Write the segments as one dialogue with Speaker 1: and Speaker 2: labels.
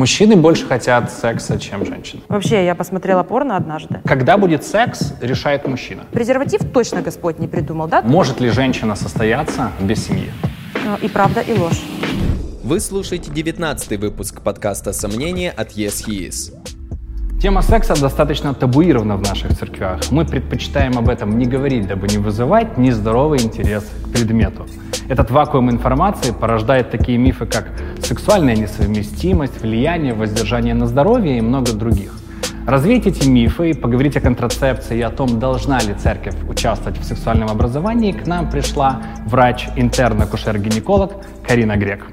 Speaker 1: Мужчины больше хотят секса, чем женщины.
Speaker 2: Вообще, я посмотрела порно однажды.
Speaker 1: Когда будет секс, решает мужчина.
Speaker 2: Презерватив точно Господь не придумал, да?
Speaker 1: Может ли женщина состояться без семьи?
Speaker 2: Ну, И правда, и ложь.
Speaker 3: Вы слушаете 19 выпуск подкаста «Сомнения» от Yes He Is.
Speaker 1: Тема секса достаточно табуирована в наших церквях. Мы предпочитаем об этом не говорить, дабы не вызывать нездоровый интерес к предмету. Этот вакуум информации порождает такие мифы, как сексуальная несовместимость, влияние, воздержание на здоровье и много других. Развеять эти мифы и поговорить о контрацепции и о том, должна ли церковь участвовать в сексуальном образовании, к нам пришла врач-интерн-акушер-гинеколог Карина Грек.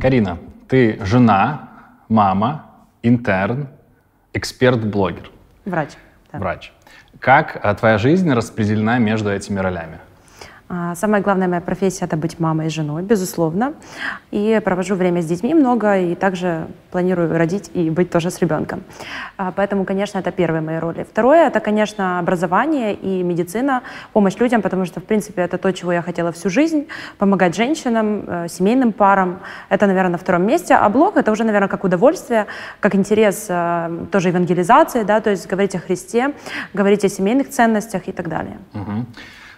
Speaker 1: Карина, ты жена, мама, интерн, эксперт-блогер,
Speaker 2: Врач. да.
Speaker 1: врач. Как а, твоя жизнь распределена между этими ролями?
Speaker 2: А, Самая главная моя профессия – это быть мамой и женой, безусловно. И провожу время с детьми много, и также планирую родить и быть тоже с ребенком. А, Поэтому, конечно, это первые мои роли. Второе – это, конечно, образование и медицина, помощь людям, потому что, в принципе, это то, чего я хотела всю жизнь – помогать женщинам, э, семейным парам. Это, наверное, на втором месте. А блог – это уже, наверное, как удовольствие, как интерес э, тоже евангелизации, да, то есть говорить о Христе, говорить о семейных ценностях и так далее.
Speaker 1: Мгм.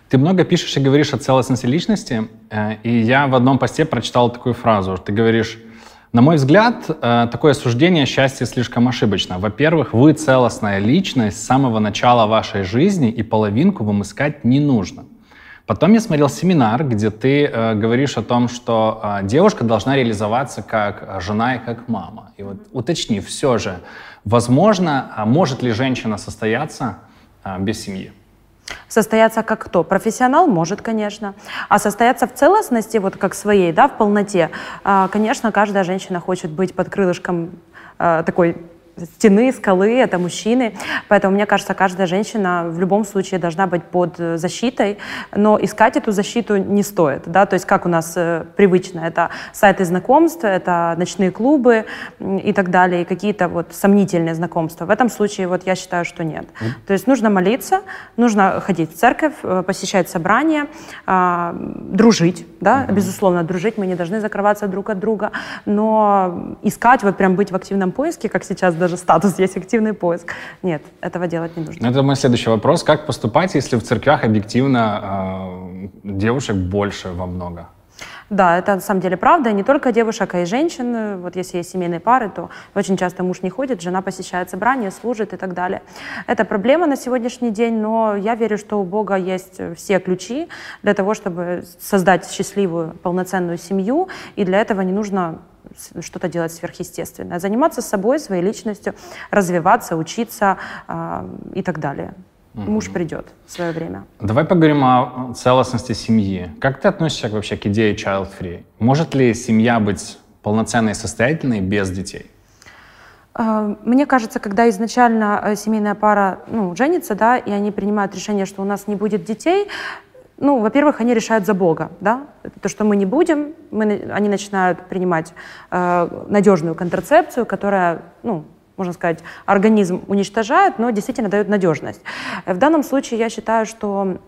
Speaker 1: Ты много пишешь и говоришь о целостности личности, э, и я в одном посте прочитал такую фразу. Ты говоришь, на мой взгляд, э, такое суждение счастья слишком ошибочно. Во-первых, вы целостная личность с самого начала вашей жизни, и половинку вам искать не нужно. Потом я смотрел семинар, где ты э, говоришь о том, что э, девушка должна реализоваться как жена и как мама. И вот уточни, все же, возможно, а может ли женщина состояться э, без семьи?
Speaker 2: Состояться как кто? Профессионал может, конечно. А состояться в целостности, вот как своей, да, в полноте, а, конечно, каждая женщина хочет быть под крылышком а, такой стены, скалы, это мужчины. Поэтому, мне кажется, каждая женщина в любом случае должна быть под э, защитой, но искать эту защиту не стоит. Да? То есть как у нас э, привычно, это сайты знакомств, это ночные клубы и так далее, и какие-то вот сомнительные знакомства. В этом случае вот я считаю, что нет. То есть нужно молиться, нужно ходить в церковь, э, посещать собрания, а, дружить, да, безусловно, дружить, мы не должны закрываться друг от друга, но искать, вот прям быть в активном поиске, как сейчас даже статус есть активный поиск, нет, этого делать не нужно.
Speaker 1: Ну, Это мой следующий вопрос. Как поступать, если в церквях объективно э, девушек больше во много?
Speaker 2: Да, это на самом деле правда. Не только девушек, а и женщин. Вот если есть семейные пары, то очень часто муж не ходит, жена посещает собрания, служит и так далее. Это проблема на сегодняшний день, но я верю, что у Бога есть все ключи для того, чтобы создать счастливую, полноценную семью, и для этого не нужно что-то делать сверхъестественное. Заниматься собой, своей личностью, развиваться, учиться а, и так далее. Муж придет в свое время.
Speaker 1: Давай поговорим о целостности семьи. Как ты относишься вообще к идее child-free? Может ли семья быть полноценной и состоятельной без детей?
Speaker 2: А, Мне кажется, когда изначально э, семейная пара ну, женится, да, и они принимают решение, что у нас не будет детей, ну, во-первых, они решают за Бога, да, то, что мы не будем, мы, они начинают принимать э, надежную контрацепцию, которая, ну, можно сказать, организм уничтожает, но действительно дает надежность. В данном случае я считаю, что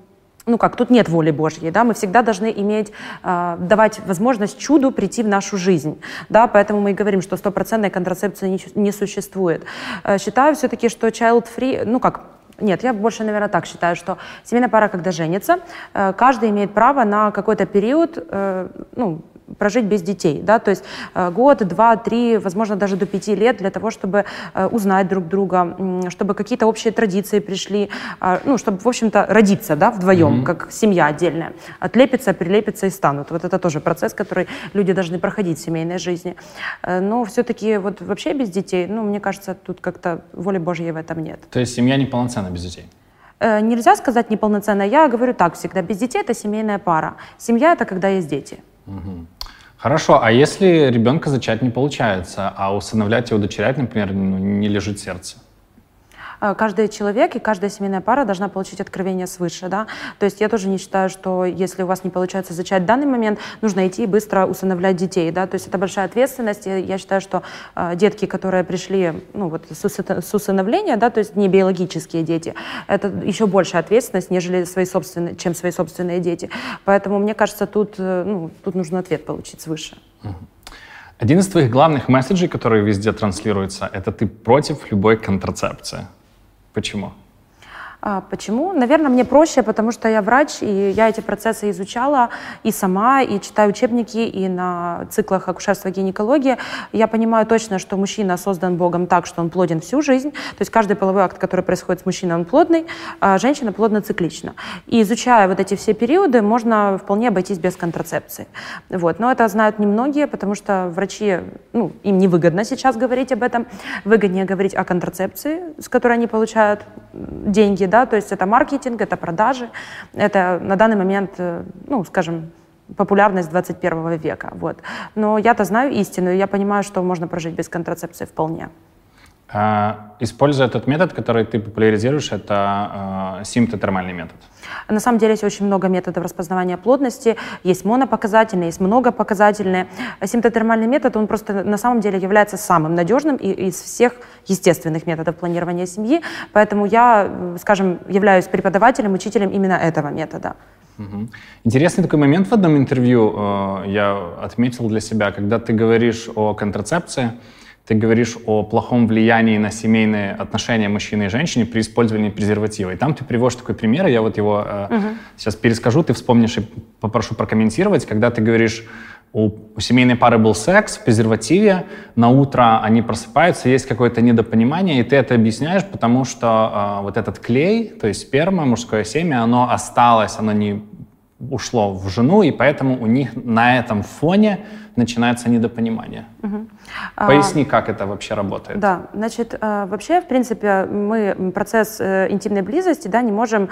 Speaker 2: ну как, тут нет воли Божьей, да, мы всегда должны иметь, э, давать возможность чуду прийти в нашу жизнь, да, поэтому мы и говорим, что стопроцентной контрацепции не, не существует. Э, считаю все-таки, что child-free, ну как, нет, я больше, наверное, так считаю, что семейная пара, когда женится, э, каждый имеет право на какой-то период, э, ну, прожить без детей, да, то есть э, год, два, три, возможно, даже до пяти лет для того, чтобы э, узнать друг друга, чтобы какие-то общие традиции пришли, а, ну, чтобы, в общем-то, родиться, да, вдвоем, как семья отдельная, отлепиться, прилепиться и станут. Вот это тоже процесс, который люди должны проходить в семейной жизни. Э, Но все-таки вот вообще без детей, ну, мне кажется, тут как-то воли Божьей в этом нет.
Speaker 1: То есть семья неполноценна без детей?
Speaker 2: Нельзя сказать неполноценная. Я говорю так всегда. Без детей это семейная пара. Семья это когда есть дети.
Speaker 1: Хорошо, а если ребенка зачать не получается, а усыновлять и удочерять, например, ну, не лежит сердце?
Speaker 2: Э, каждый человек и каждая семейная пара должна получить откровение свыше, да. То есть я тоже не считаю, что если у вас не получается зачать в данный момент, нужно идти и быстро усыновлять детей, да. То есть это большая ответственность. И я считаю, что э, детки, которые пришли, ну вот с, усыно- с усыновления, да, то есть не биологические дети, это еще большая ответственность, нежели свои собственные, чем свои собственные дети. Поэтому мне кажется, тут, э, ну, тут нужно ответ получить свыше.
Speaker 1: Один из твоих главных месседжей, который везде транслируется, это ты против любой контрацепции. Почему?
Speaker 2: А, почему? Наверное, мне проще, потому что я врач, и я эти процессы изучала и сама, и читаю учебники, и на циклах акушерства и гинекологии. Я понимаю точно, что мужчина создан Богом так, что он плоден всю жизнь. То есть каждый половой акт, который происходит с мужчиной, он плодный, а женщина плодно-циклична. И изучая вот эти все периоды, можно вполне обойтись без контрацепции. Вот. Но это знают немногие, потому что врачи, ну, им невыгодно сейчас говорить об этом. Выгоднее говорить о контрацепции, с которой они получают деньги, да, то есть это маркетинг, это продажи, это на данный момент, э, ну, скажем, популярность 21 века. Вот. Но я-то знаю истину, и я понимаю, что можно прожить без контрацепции вполне.
Speaker 1: А, используя этот метод, который ты популяризируешь, это а, симптотермальный метод.
Speaker 2: На самом деле есть очень много методов распознавания плотности. Есть монопоказательные, есть многопоказательные. Симптотермальный метод, он просто на самом деле является самым надежным из всех естественных методов планирования семьи. Поэтому я, скажем, являюсь преподавателем, учителем именно этого метода.
Speaker 1: Угу. Интересный такой момент в одном интервью э, я отметил для себя, когда ты говоришь о контрацепции, ты говоришь о плохом влиянии на семейные отношения мужчины и женщины при использовании презерватива. И там ты приводишь такой пример, я вот его э, угу. сейчас перескажу, ты вспомнишь и попрошу прокомментировать, когда ты говоришь, у, у семейной пары был секс в презервативе, на утро они просыпаются, есть какое-то недопонимание, и ты это объясняешь, потому что э, вот этот клей, то есть сперма, мужское семя, оно осталось, оно не ушло в жену, и поэтому у них на этом фоне начинается недопонимание. Угу. Поясни, как это вообще работает.
Speaker 2: Да, значит, э, вообще, в принципе, мы процесс э, интимной близости да, не можем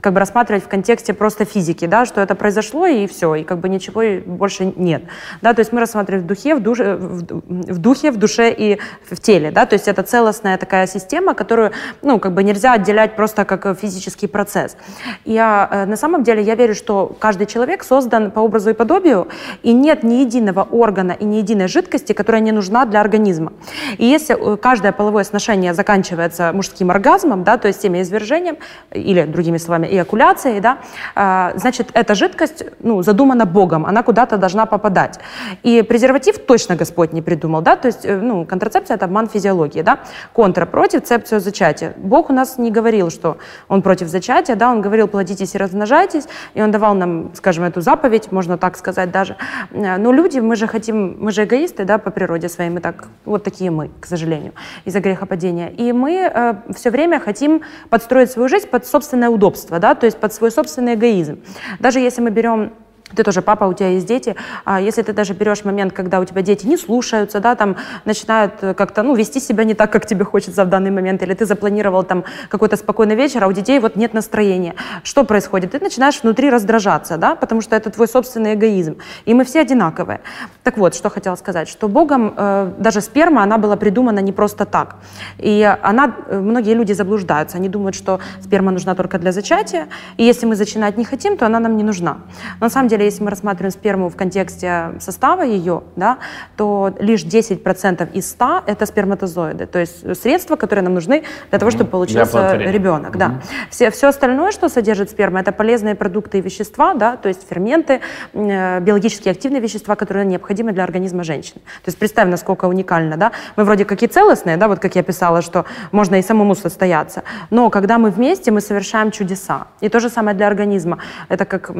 Speaker 2: как бы рассматривать в контексте просто физики, да, что это произошло и все, и как бы ничего больше нет, да, то есть мы рассматриваем в духе, в, душе, в, духе, в душе и в теле, да, то есть это целостная такая система, которую, ну, как бы нельзя отделять просто как физический процесс. Я, э, на самом деле я верю, что каждый человек создан по образу и подобию, и нет ни единого органа и ни единой жидкости, которая не нужна для организма. И если э, каждое половое сношение заканчивается мужским оргазмом, да, то есть семяизвержением, или другими словами, вами эякуляцией, да, а, значит, эта жидкость ну, задумана Богом, она куда-то должна попадать. И презерватив точно Господь не придумал, да, то есть э, ну, контрацепция – это обман физиологии, да, контра против цепцию зачатия. Бог у нас не говорил, что Он против зачатия, да, Он говорил «плодитесь и размножайтесь», и Он давал нам, скажем, эту заповедь, можно так сказать даже. Э, но люди, мы же хотим, мы же эгоисты, да, по природе своей, мы так, вот такие мы, к сожалению, из-за грехопадения. И мы э, все время хотим подстроить свою жизнь под собственное удобство да, то есть под свой собственный эгоизм. Даже если мы берем ты тоже папа, у тебя есть дети, а если ты даже берешь момент, когда у тебя дети не слушаются, да, там начинают э, как-то, ну, вести себя не так, как тебе хочется в данный момент, или ты запланировал там какой-то спокойный вечер, а у детей вот нет настроения. Что происходит? Ты начинаешь внутри раздражаться, да, потому что это твой собственный эгоизм. И мы все одинаковые. Так вот, что хотела сказать, что Богом э, даже сперма, она была придумана не просто так. И она, э, многие люди заблуждаются, они думают, что сперма нужна только для зачатия, и если мы зачинать не хотим, то она нам не нужна. Но на самом деле деле, если мы рассматриваем сперму в контексте состава ее, да, то лишь 10% из 100 это сперматозоиды, то есть средства, которые нам нужны для того, чтобы получился ребенок. Да. Все, все остальное, что содержит сперма, это полезные продукты и вещества, да, то есть ферменты, э, биологически активные вещества, которые необходимы для организма женщины. То есть представь, насколько уникально. Да? Мы вроде как и целостные, да, вот как я писала, что можно и самому состояться, но когда мы вместе, мы совершаем чудеса. И то же самое для организма. Это как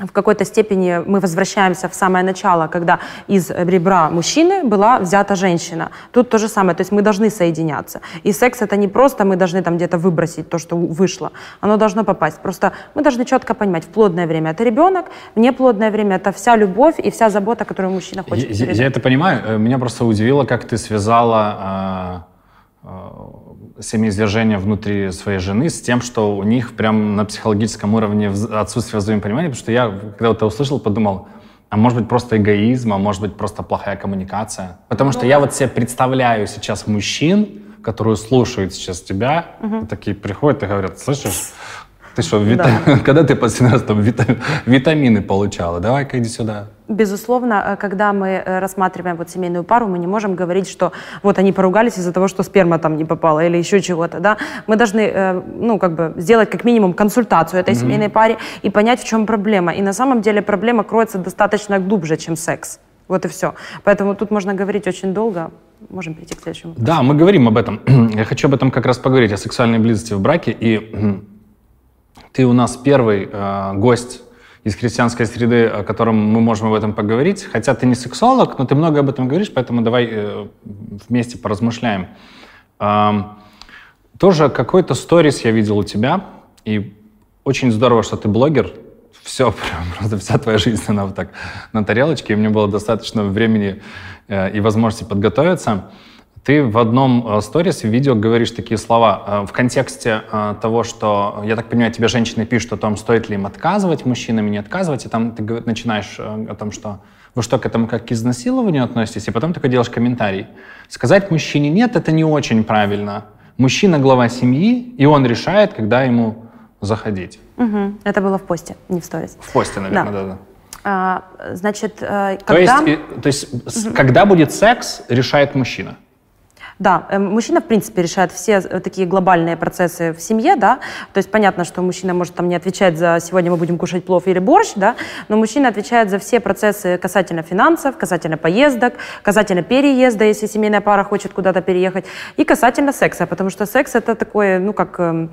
Speaker 2: в какой-то степени мы возвращаемся в самое начало, когда из ребра мужчины была взята женщина. Тут то же самое, то есть мы должны соединяться. И секс это не просто мы должны там где-то выбросить то, что вышло. Оно должно попасть. Просто мы должны четко понимать, в плодное время это ребенок, в неплодное время это вся любовь и вся забота, которую мужчина хочет.
Speaker 1: Я, я это понимаю. Э, меня просто удивило, как ты связала э, э, семяизвержения внутри своей жены с тем, что у них прям на психологическом уровне отсутствие взаимопонимания, потому что я, когда это услышал, подумал, а может быть просто эгоизм, а может быть просто плохая коммуникация. Потому ну, что я вот себе представляю сейчас мужчин, которые слушают сейчас тебя, угу. такие приходят и говорят, слышишь, ты что, вита... да. когда ты последний раз там вита... витамины получала? Давай-ка иди сюда.
Speaker 2: Безусловно, э, когда мы э, рассматриваем вот семейную пару, мы не можем говорить, что вот они поругались из-за того, что сперма там не попала или еще чего-то, да. Мы должны, э, ну, как бы сделать как минимум консультацию этой mm-hmm. семейной паре и понять, в чем проблема. И на самом деле проблема кроется достаточно глубже, чем секс. Вот и все. Поэтому тут можно говорить очень долго. Можем перейти к следующему.
Speaker 1: Да, мы говорим об этом. Я хочу об этом как раз поговорить, о сексуальной близости в браке. И ты у нас первый э, гость из христианской среды, о котором мы можем об этом поговорить. Хотя ты не сексолог, но ты много об этом говоришь, поэтому давай э, вместе поразмышляем. Э, тоже какой-то сторис я видел у тебя, и очень здорово, что ты блогер. Все, прям, просто вся твоя жизнь, она вот так на тарелочке, и мне было достаточно времени э, и возможности подготовиться. Ты в одном э, сторис, в видео говоришь такие слова э, в контексте э, того, что, я так понимаю, тебе женщины пишут о том, стоит ли им отказывать мужчинам и не отказывать, и там ты начинаешь о том, что вы что, к этому как к изнасилованию относитесь, и потом такой делаешь комментарий. Сказать мужчине «нет» — это не очень правильно. Мужчина — глава семьи, и он решает, когда ему заходить.
Speaker 2: Угу. Это было в посте, не в сторис.
Speaker 1: В посте, наверное, да-да.
Speaker 2: А, значит, когда...
Speaker 1: То есть, то есть угу. когда будет секс, решает мужчина?
Speaker 2: Да, э, мужчина, в принципе, решает все э, такие глобальные процессы в семье, да, то есть понятно, что мужчина может там не отвечать за «сегодня мы будем кушать плов» или борщ, да, но мужчина отвечает за все процессы касательно финансов, касательно поездок, касательно переезда, если семейная пара хочет куда-то переехать, и касательно секса, потому что секс — это такое, ну, как эм,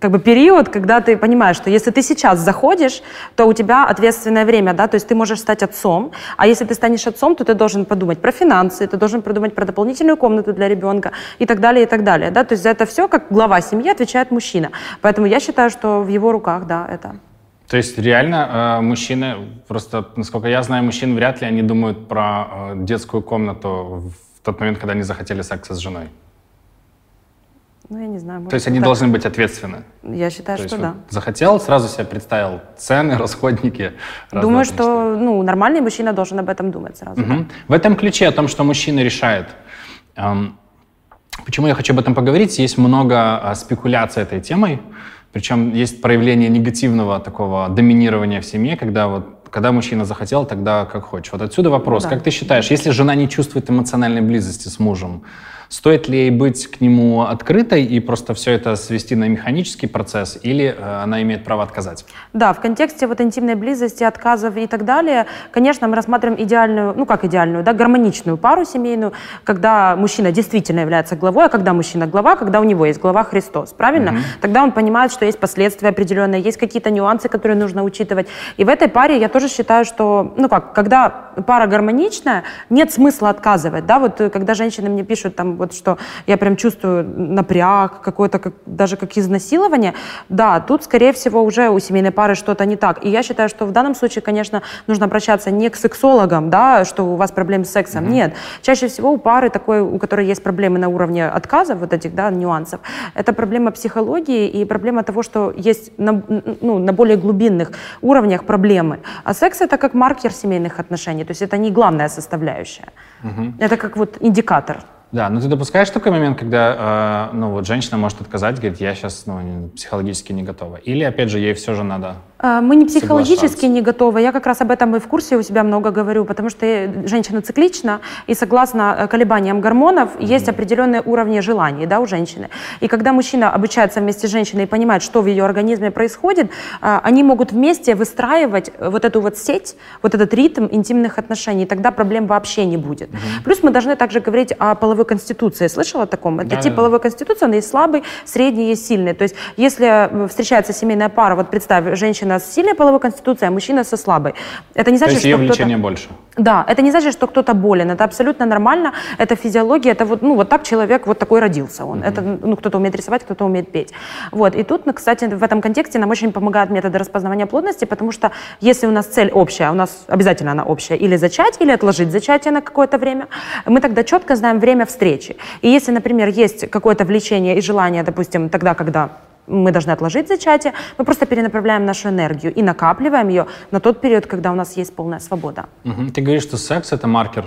Speaker 2: как бы период, когда ты понимаешь, что если ты сейчас заходишь, то у тебя ответственное время, да, то есть ты можешь стать отцом, а если ты станешь отцом, то ты должен подумать про финансы, ты должен продумать про дополнительную комнату для ребенка и так далее, и так далее, да, то есть за это все, как глава семьи, отвечает мужчина. Поэтому я считаю, что в его руках, да, это.
Speaker 1: То есть реально э, мужчины, просто, насколько я знаю, мужчин вряд ли они думают про э, детскую комнату в тот момент, когда они захотели секса с женой.
Speaker 2: Ну, я не знаю.
Speaker 1: То есть они так. должны быть ответственны?
Speaker 2: Я считаю,
Speaker 1: То
Speaker 2: что да.
Speaker 1: захотел, сразу себе представил цены, расходники.
Speaker 2: Думаю, что ну, нормальный мужчина должен об этом думать сразу. Угу. Да.
Speaker 1: В этом ключе о том, что мужчина решает. Почему я хочу об этом поговорить? Есть много э, спекуляций этой темой. Причем есть проявление негативного такого доминирования в семье, когда вот когда мужчина захотел, тогда как хочешь. Вот отсюда вопрос. Ну, да. Как ты считаешь, если жена не чувствует эмоциональной близости с мужем, Стоит ли ей быть к нему открытой и просто все это свести на механический процесс, или э, она имеет право отказать?
Speaker 2: Да, в контексте вот интимной близости, отказов и так далее, конечно, мы рассматриваем идеальную, ну как идеальную, да, гармоничную пару семейную, когда мужчина действительно является главой, а когда мужчина глава, когда у него есть глава Христос, правильно? Угу. Тогда он понимает, что есть последствия определенные, есть какие-то нюансы, которые нужно учитывать. И в этой паре я тоже считаю, что, ну как, когда пара гармоничная, нет смысла отказывать, да, вот э, когда женщины мне пишут там вот что я прям чувствую напряг, какое-то как, даже как изнасилование, да, тут, скорее всего, уже у семейной пары что-то не так. И я считаю, что в данном случае, конечно, нужно обращаться не к сексологам, да, что у вас проблемы с сексом, mm-hmm. нет. Чаще всего у пары такой, у которой есть проблемы на уровне отказа, вот этих, да, нюансов, это проблема психологии и проблема того, что есть на, ну, на более глубинных уровнях проблемы. А секс это как маркер семейных отношений, то есть это не главная составляющая. Mm-hmm. Это как вот индикатор.
Speaker 1: Да, но ты допускаешь такой момент, когда э, ну, вот женщина может отказать, говорит, я сейчас ну, психологически не готова? Или, опять же, ей все же надо
Speaker 2: мы не психологически не готовы. Я как раз об этом и в курсе у себя много говорю, потому что женщина циклична, и согласно э, колебаниям гормонов mm-hmm. есть определенные уровни желаний да, у женщины. И когда мужчина обучается вместе с женщиной и понимает, что в ее организме происходит, а, они могут вместе выстраивать вот эту вот сеть, вот этот ритм интимных отношений, тогда проблем вообще не будет. Mm-hmm. Плюс мы должны также говорить о половой конституции. Слышала о таком? Это да, тип да. половой конституции, он есть слабый, средний, есть сильный. То есть если э, встречается семейная пара, вот представь, женщина женщина с сильной половой конституцией, а мужчина со слабой. Это не значит,
Speaker 1: То есть ее влечение больше?
Speaker 2: Да, это не значит, что кто-то болен. Это абсолютно нормально. Это физиология. Это вот, ну, вот так человек вот такой родился. Он. Mm-hmm. Это, ну, кто-то умеет рисовать, кто-то умеет петь. Вот. И тут, кстати, в этом контексте нам очень помогают методы распознавания плотности, потому что если у нас цель общая, у нас обязательно она общая, или зачать, или отложить зачатие на какое-то время, мы тогда четко знаем время встречи. И если, например, есть какое-то влечение и желание, допустим, тогда, когда мы должны отложить зачатие, мы просто перенаправляем нашу энергию и накапливаем ее на тот период, когда у нас есть полная свобода.
Speaker 1: Угу. Ты говоришь, что секс это маркер.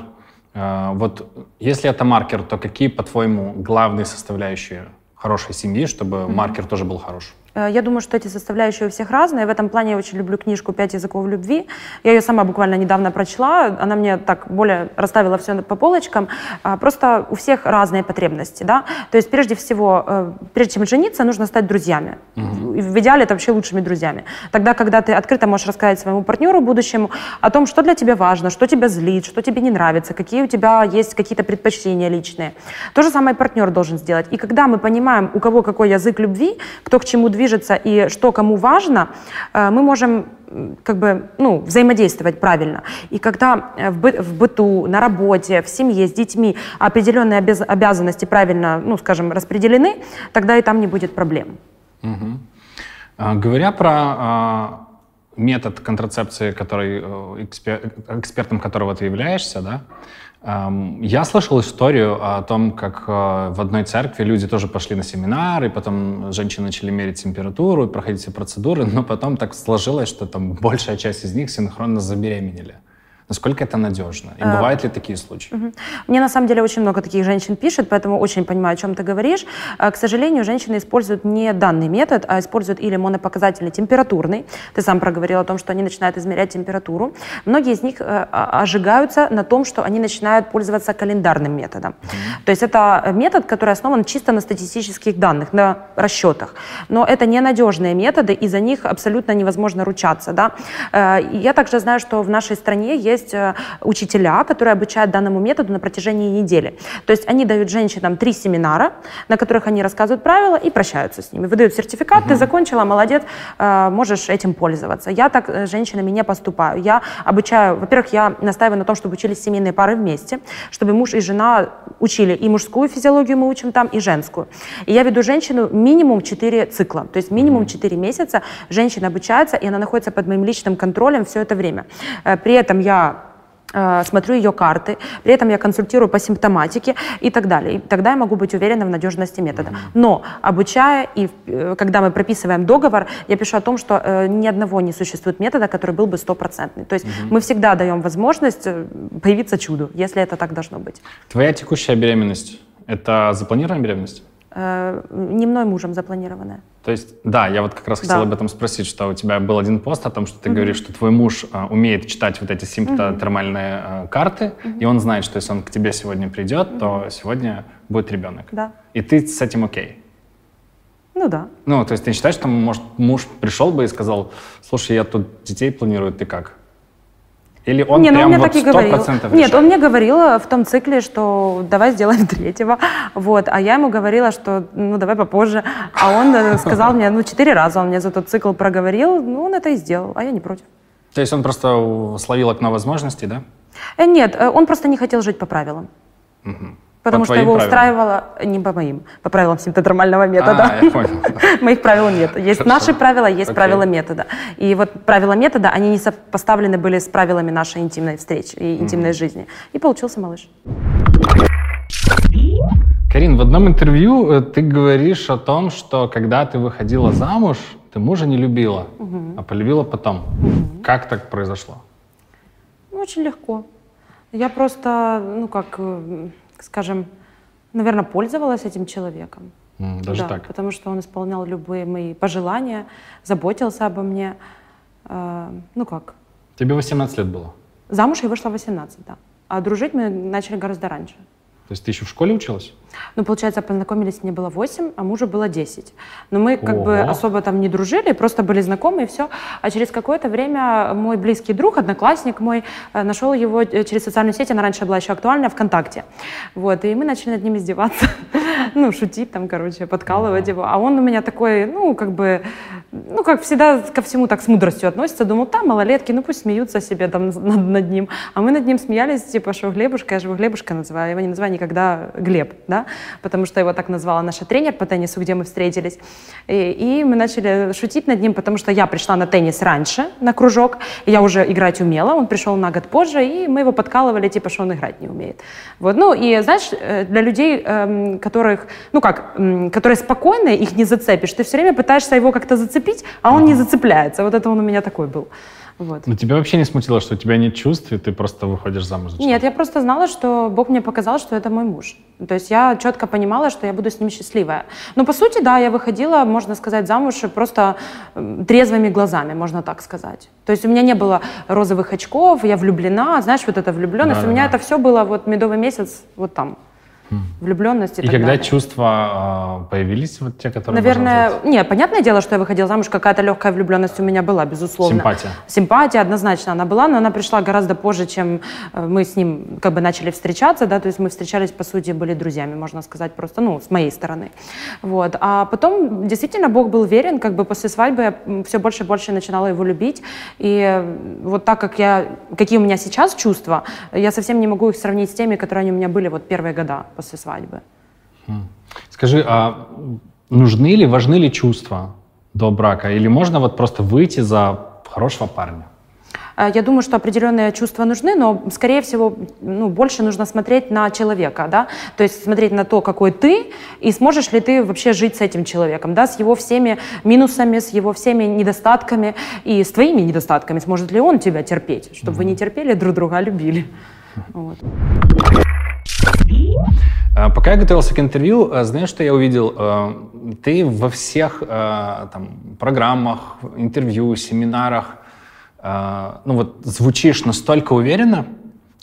Speaker 1: Э, вот если это маркер, то какие, по-твоему, главные составляющие хорошей семьи, чтобы угу. маркер тоже был хорош?
Speaker 2: Э, я думаю, что эти составляющие у всех разные. В этом плане я очень люблю книжку «Пять языков любви». Я ее сама буквально недавно прочла. Она мне так более расставила все по полочкам. А, просто у всех разные потребности. Да? То есть прежде всего, э, прежде чем жениться, нужно стать друзьями. Угу. в идеале это вообще лучшими друзьями. Тогда, когда ты открыто можешь рассказать своему партнеру будущему о том, что для тебя важно, что тебя злит, что тебе не нравится, какие у тебя есть какие-то предпочтения личные. То же самое партнер должен сделать. И когда мы понимаем, у кого какой язык любви, кто к чему движется и что кому важно, э, мы можем как бы, ну, взаимодействовать правильно. И когда э, в, бы, в быту, на работе, в семье, с детьми определенные обяз, обязанности правильно, ну, скажем, распределены, тогда и там не будет проблем.
Speaker 1: Угу. Говоря про а, метод контрацепции, который, э, экспер, экспертом которого ты являешься, да, я слышал историю о том, как э, в одной церкви люди тоже пошли на семинар, и потом женщины начали мерить температуру проходить все процедуры, но потом так сложилось, что там большая часть из них синхронно забеременели. Насколько это надежно? И а, бывают ли такие случаи? Угу.
Speaker 2: Мне на самом деле очень много таких женщин пишет, поэтому очень понимаю, о чем ты говоришь. А, к сожалению, женщины используют не данный метод, а используют или монопоказательный температурный. Ты сам проговорил о том, что они начинают измерять температуру. Многие из них э, ожигаются на том, что они начинают пользоваться календарным методом. Угу. То есть это метод, который основан чисто на статистических данных, на расчетах. Но это ненадежные методы, и за них абсолютно невозможно ручаться. Да? Э, я также знаю, что в нашей стране есть есть э, учителя, которые обучают данному методу на протяжении недели. То есть они дают женщинам три семинара, на которых они рассказывают правила и прощаются с ними. Выдают сертификат, угу. ты закончила, молодец, э, можешь этим пользоваться. Я так э, с женщинами не поступаю. Я обучаю, во-первых, я настаиваю на том, чтобы учились семейные пары вместе, чтобы муж и жена учили и мужскую физиологию мы учим там, и женскую. И я веду женщину минимум 4 цикла, то есть минимум 4 месяца женщина обучается, и она находится под моим личным контролем все это время. При этом я смотрю ее карты, при этом я консультирую по симптоматике и так далее. И тогда я могу быть уверена в надежности метода. Но обучая и э, когда мы прописываем договор, я пишу о том, что э, ни одного не существует метода, который был бы стопроцентный. То есть угу. мы всегда даем возможность появиться чуду, если это так должно быть.
Speaker 1: Твоя текущая беременность – это запланированная беременность?
Speaker 2: Э, не мной мужем запланированная.
Speaker 1: То есть, да, я вот как раз хотел да. об этом спросить, что у тебя был один пост о том, что ты угу. говоришь, что твой муж а, умеет читать вот эти симптотермальные а, карты, угу. и он знает, что если он к тебе сегодня придет, угу. то сегодня будет ребенок.
Speaker 2: Да.
Speaker 1: И ты с этим окей?
Speaker 2: Ну да.
Speaker 1: Ну, то есть ты считаешь, что, может, муж пришел бы и сказал, слушай, я тут детей планирую, ты как? Или он не, ну, прям он мне вот так и говорил.
Speaker 2: Решает? Нет, он мне говорил в том цикле, что давай сделаем третьего. Вот. А я ему говорила, что ну давай попозже. А он э, сказал мне, ну четыре раза он мне за тот цикл проговорил, ну он это и сделал, а я не против.
Speaker 1: То есть он просто словил окно возможностей, да?
Speaker 2: Э, нет, э, он просто не хотел жить по правилам. Угу. Потому по что его правилам. устраивало, не по моим, по правилам синтетормального метода. А, я понял. Моих правил нет. Есть наши правила, есть правила метода. И вот правила метода, они не сопоставлены были с правилами нашей интимной встречи и интимной жизни. И получился малыш.
Speaker 1: Карин, в одном интервью э, ты говоришь о том, что когда ты выходила замуж, ты мужа не любила, а полюбила потом. Как так произошло?
Speaker 2: Очень легко. Я просто, ну как, э, скажем, наверное, пользовалась этим человеком.
Speaker 1: Mm, даже
Speaker 2: да,
Speaker 1: так?
Speaker 2: Потому что он исполнял любые мои пожелания, заботился обо мне. Э, ну как?
Speaker 1: Тебе 18 лет было?
Speaker 2: Замуж я вышла в 18, да. А дружить мы начали гораздо раньше.
Speaker 1: То есть ты еще в школе училась?
Speaker 2: Ну, получается, познакомились, мне было 8, а мужу было 10. Но мы как Ого. бы особо там не дружили, просто были знакомы и все. А через какое-то время мой близкий друг, одноклассник мой, э, нашел его э, через социальную сеть, она раньше была еще актуальна, ВКонтакте. Вот, и мы начали над ним издеваться. ну, шутить там, короче, подкалывать его. А он у меня такой, ну, как бы, ну, как всегда ко всему так с мудростью относится. Думал, там, малолетки, ну, пусть смеются себе там над, над ним. А мы над ним смеялись, типа, что Глебушка, я же его Глебушка называю, его не называю никогда Глеб, да, потому что его так назвала наша тренер по теннису, где мы встретились. И, и мы начали шутить над ним, потому что я пришла на теннис раньше, на кружок, я уже играть умела, он пришел на год позже, и мы его подкалывали, типа, что он играть не умеет. Вот, ну, и, знаешь, э, для людей, эм, которых, ну как, которые спокойные, их не зацепишь, ты все время пытаешься его как-то зацепить, а он не зацепляется. Вот это он у меня такой был. Вот.
Speaker 1: Но тебя вообще не смутило, что у тебя нет чувств, и ты просто выходишь замуж?
Speaker 2: За нет, я просто знала, что Бог мне показал, что это мой муж. То есть я четко понимала, что я буду с ним счастливая. Но по сути, да, я выходила, можно сказать, замуж просто трезвыми глазами, можно так сказать. То есть у меня не было розовых очков, я влюблена, знаешь, вот это влюбленность. Да, у меня да. это все было вот медовый месяц вот там. Влюбленность и,
Speaker 1: И когда
Speaker 2: далее.
Speaker 1: чувства э, появились, вот те, которые
Speaker 2: Наверное, не, понятное дело, что я выходила замуж, какая-то легкая влюбленность у меня была, безусловно.
Speaker 1: Симпатия.
Speaker 2: Симпатия однозначно она была, но она пришла гораздо позже, чем э, мы с ним как бы начали встречаться, да, то есть мы встречались, по сути, были друзьями, можно сказать, просто, ну, с моей стороны. Вот. А потом, действительно, Бог был верен, как бы после свадьбы я все больше и больше начинала его любить, и э, вот так как я, какие у меня сейчас чувства, я совсем не могу их сравнить с теми, которые они у меня были вот первые года после свадьбы.
Speaker 1: Скажи, а нужны ли, важны ли чувства до брака? Или можно вот просто выйти за хорошего парня?
Speaker 2: Э, Я думаю, что определенные чувства нужны, но, скорее всего, ну, больше нужно смотреть на человека, да, то есть смотреть на то, какой ты, и сможешь ли ты вообще жить с этим человеком, да, с его всеми минусами, с его всеми недостатками и с твоими недостатками, сможет ли он тебя терпеть, чтобы вы не терпели друг друга, а любили. Вот.
Speaker 1: Э, Пока я готовился к интервью, э, знаешь, что я увидел? Э, Ты во всех там, программах, интервью, семинарах, ну вот звучишь настолько уверенно,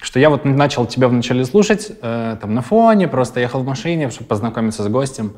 Speaker 1: что я вот начал тебя вначале слушать э, там на фоне, просто ехал в машине, чтобы познакомиться с гостем,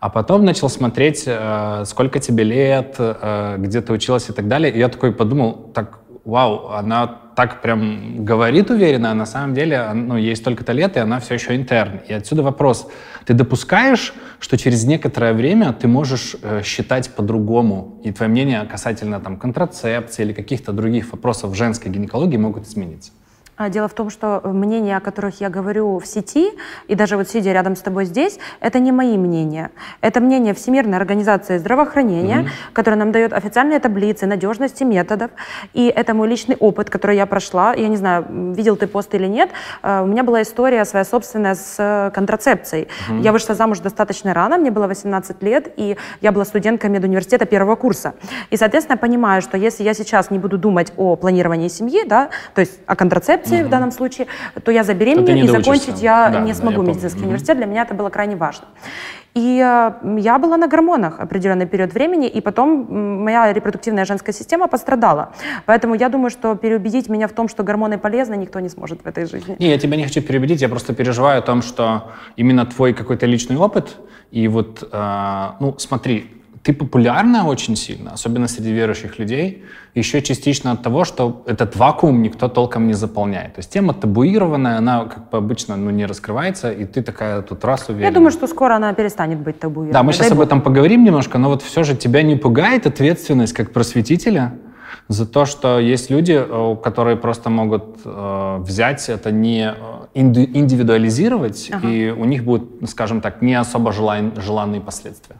Speaker 1: а потом начал смотреть, э, сколько тебе лет, э, где ты училась и так далее. И я такой подумал, так, вау, она так прям говорит уверенно, а на самом деле ну, ей столько-то лет, и она все еще интерн. И отсюда вопрос. Ты допускаешь, что через некоторое время ты можешь э, считать по-другому, и твое мнение касательно там, контрацепции или каких-то других вопросов женской гинекологии могут измениться?
Speaker 2: А Дело в том, что мнения, о которых я говорю в сети, и даже вот сидя рядом с тобой здесь, это не мои мнения. Это мнение Всемирной организации здравоохранения, которая нам дает официальные таблицы надежности методов. И это мой личный опыт, который я прошла. Я не знаю, видел ты пост или нет. э, У меня была история своя собственная с э, контрацепцией. Я вышла замуж достаточно рано, мне было 18 лет, и я была студенткой медуниверситета первого курса. И, соответственно, я понимаю, что если я сейчас не буду думать о планировании семьи, да, то есть о контрацепции в данном случае, то я забеременею
Speaker 1: не
Speaker 2: и закончить я
Speaker 1: Да,
Speaker 2: не смогу
Speaker 1: я
Speaker 2: медицинский университет. Для меня это было крайне важно. И э, я была на гормонах определенный период времени, и потом моя репродуктивная женская система пострадала. Поэтому я думаю, что переубедить меня в том, что гормоны полезны, никто не сможет в этой жизни.
Speaker 1: Не, я тебя не хочу переубедить, я просто переживаю о том, что именно твой какой-то личный опыт, и вот, э, ну, смотри, ты популярна очень сильно, особенно среди верующих людей, еще частично от того, что этот вакуум никто толком не заполняет. То есть тема табуированная, она как бы обычно ну, не раскрывается, и ты такая тут раз уверена.
Speaker 2: Я думаю, что скоро она перестанет быть табу.
Speaker 1: Да, мы сейчас об этом поговорим немножко, но вот все же тебя не пугает ответственность как просветителя за то, что есть люди, э, которые просто могут э, взять это не э, инди- индивидуализировать,
Speaker 2: Ага.
Speaker 1: и у них будут, скажем так, не особо желан- желанные последствия.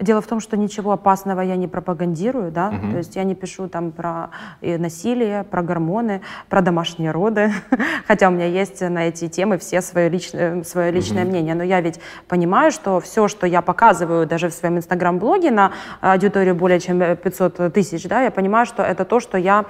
Speaker 2: Дело в том, что ничего опасного я не пропагандирую, да,
Speaker 1: Мгм.
Speaker 2: то есть я не пишу там про э, насилие, про гормоны, про домашние роды, хотя у меня есть на эти темы все свое личное, свое личное мнение, но я ведь понимаю, что все, что я показываю даже в своем инстаграм-блоге на аудиторию более чем э, 500 тысяч, да, я понимаю, что это то, что я э,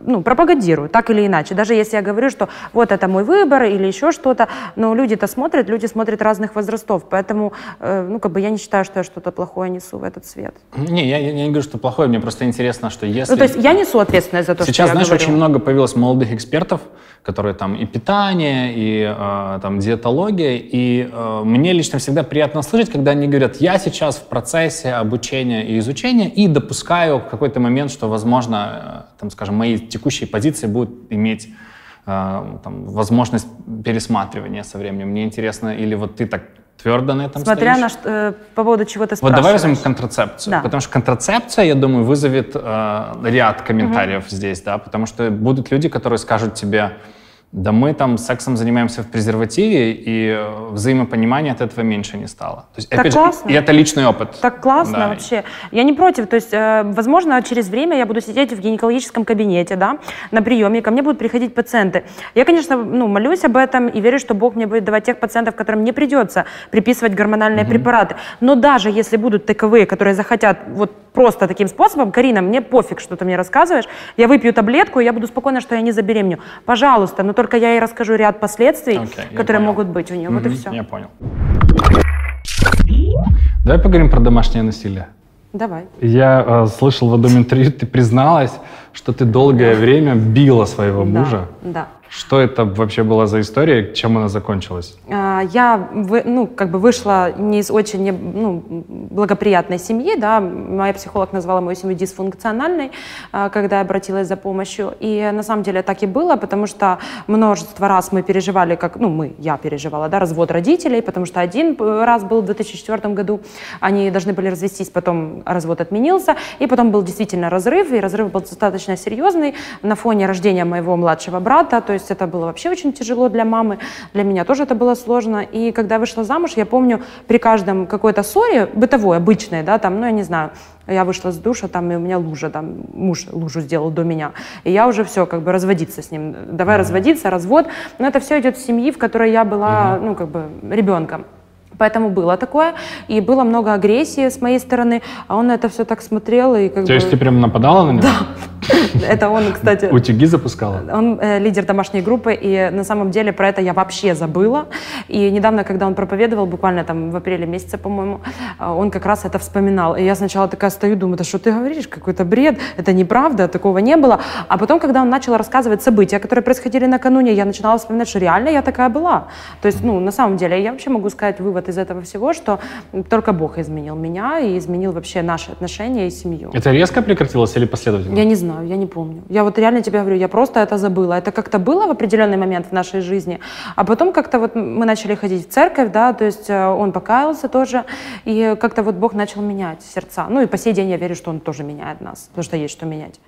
Speaker 2: ну, пропагандирую, так или иначе. Даже если я говорю, что вот это мой выбор или еще что-то, но люди-то смотрят, люди смотрят разных возрастов, поэтому, э, ну, как бы я не считаю, что я что-то плохое несу в этот свет.
Speaker 1: Не, я, я не говорю, что плохое, мне просто интересно, что если...
Speaker 2: Ну, то есть я несу ответственность за то,
Speaker 1: Сейчас,
Speaker 2: что я
Speaker 1: знаешь,
Speaker 2: говорю.
Speaker 1: очень много появилось молодых экспертов, которые там и питание, и э, там диетология, и э, мне лично всегда приятно слышать, когда они говорят, я сейчас в процессе обучения и изучения и допускаю в какой-то момент, что, возможно, э, там, скажем, мои текущие позиции будут иметь э, там, возможность пересматривания со временем. Мне интересно, или вот ты так твердо на этом
Speaker 2: Смотря
Speaker 1: стоишь?
Speaker 2: на что, э, по поводу чего ты
Speaker 1: Вот
Speaker 2: спрашиваешь.
Speaker 1: давай возьмем контрацепцию.
Speaker 2: Да.
Speaker 1: Потому что контрацепция, я думаю, вызовет э, ряд комментариев здесь, да, потому что будут люди, которые скажут тебе, да мы там сексом занимаемся в презервативе, и э, взаимопонимания от этого меньше не стало. То есть,
Speaker 2: Так
Speaker 1: опять
Speaker 2: классно.
Speaker 1: же, и это личный опыт.
Speaker 2: Так классно
Speaker 1: Да.
Speaker 2: вообще. Я не против. То есть, э, возможно, через время я буду сидеть в гинекологическом кабинете, да, на приеме, ко мне будут приходить пациенты. Я, конечно, ну, молюсь об этом и верю, что Бог мне будет давать тех пациентов, которым не придется приписывать гормональные препараты. Но даже если будут таковые, которые захотят вот просто таким способом, Карина, мне пофиг, что ты мне рассказываешь, я выпью таблетку, и я буду спокойна, что я не забеременю. Пожалуйста, но только я ей расскажу ряд последствий,
Speaker 1: я
Speaker 2: которые
Speaker 1: понял.
Speaker 2: могут быть у нее. Вот и все.
Speaker 1: Я понял. Давай поговорим про домашнее насилие.
Speaker 2: Давай.
Speaker 1: Я э, слышал в одном интервью, ты призналась, что ты долгое время била своего мужа.
Speaker 2: Да, да.
Speaker 1: Что это вообще была за история, чем она закончилась?
Speaker 2: А, я, ну, как бы вышла не из очень ну, благоприятной семьи, да, моя психолог назвала мою семью дисфункциональной, а, когда я обратилась за помощью, и на самом деле так и было, потому что множество раз мы переживали, как, ну, мы, я переживала, да, развод родителей, потому что один раз был в 2004 году, они должны были развестись, потом развод отменился, и потом был действительно разрыв, и разрыв был достаточно серьезный на фоне рождения моего младшего брата, то есть это было вообще очень тяжело для мамы, для меня тоже это было сложно. И когда вышла замуж, я помню, при каждом какой-то ссоре, бытовой, обычной, да, там, ну, я не знаю, я вышла с душа, там, и у меня лужа, там, муж лужу сделал до меня. И я уже все, как бы, разводиться с ним. Давай mm-hmm. разводиться, развод. Но это все идет в семьи, в которой я была, mm-hmm. ну, как бы, ребенком. Поэтому было такое, и было много агрессии с моей стороны, а он на это все так смотрел и как
Speaker 1: То бы... есть ты прям нападала на него?
Speaker 2: Да. Это он, кстати...
Speaker 1: Утюги запускала?
Speaker 2: Он э, лидер домашней группы, и на самом деле про это я вообще забыла. И недавно, когда он проповедовал, буквально там в апреле месяце, по-моему, э, он как раз это вспоминал. И я сначала такая стою, думаю, да что ты говоришь, какой-то бред, это неправда, такого не было. А потом, когда он начал рассказывать события, которые происходили накануне, я начинала вспоминать, что реально я такая была. То есть, ну, на самом деле, я вообще могу сказать вывод из этого всего, что только Бог изменил меня и изменил вообще наши отношения и семью.
Speaker 1: Это резко прекратилось или последовательно?
Speaker 2: Я не знаю, я не помню. Я вот реально тебе говорю, я просто это забыла. Это как-то было в определенный момент в нашей жизни, а потом как-то вот мы начали ходить в церковь, да, то есть э, он покаялся тоже, и как-то вот Бог начал менять сердца. Ну и по сей день я верю, что он тоже меняет нас, потому что есть что менять.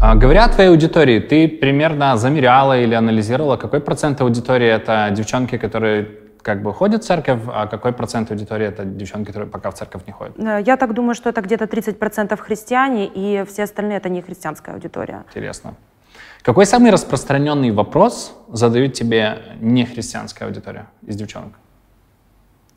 Speaker 1: А, говоря о твоей аудитории, ты примерно замеряла или анализировала, какой процент аудитории это девчонки, которые как бы ходят в церковь, а какой процент аудитории это девчонки, которые пока в церковь не ходят?
Speaker 2: Э, я так думаю, что это где-то 30% христиане, и все остальные это не христианская аудитория.
Speaker 1: Интересно. Какой самый распространенный вопрос задают тебе не христианская аудитория из девчонок?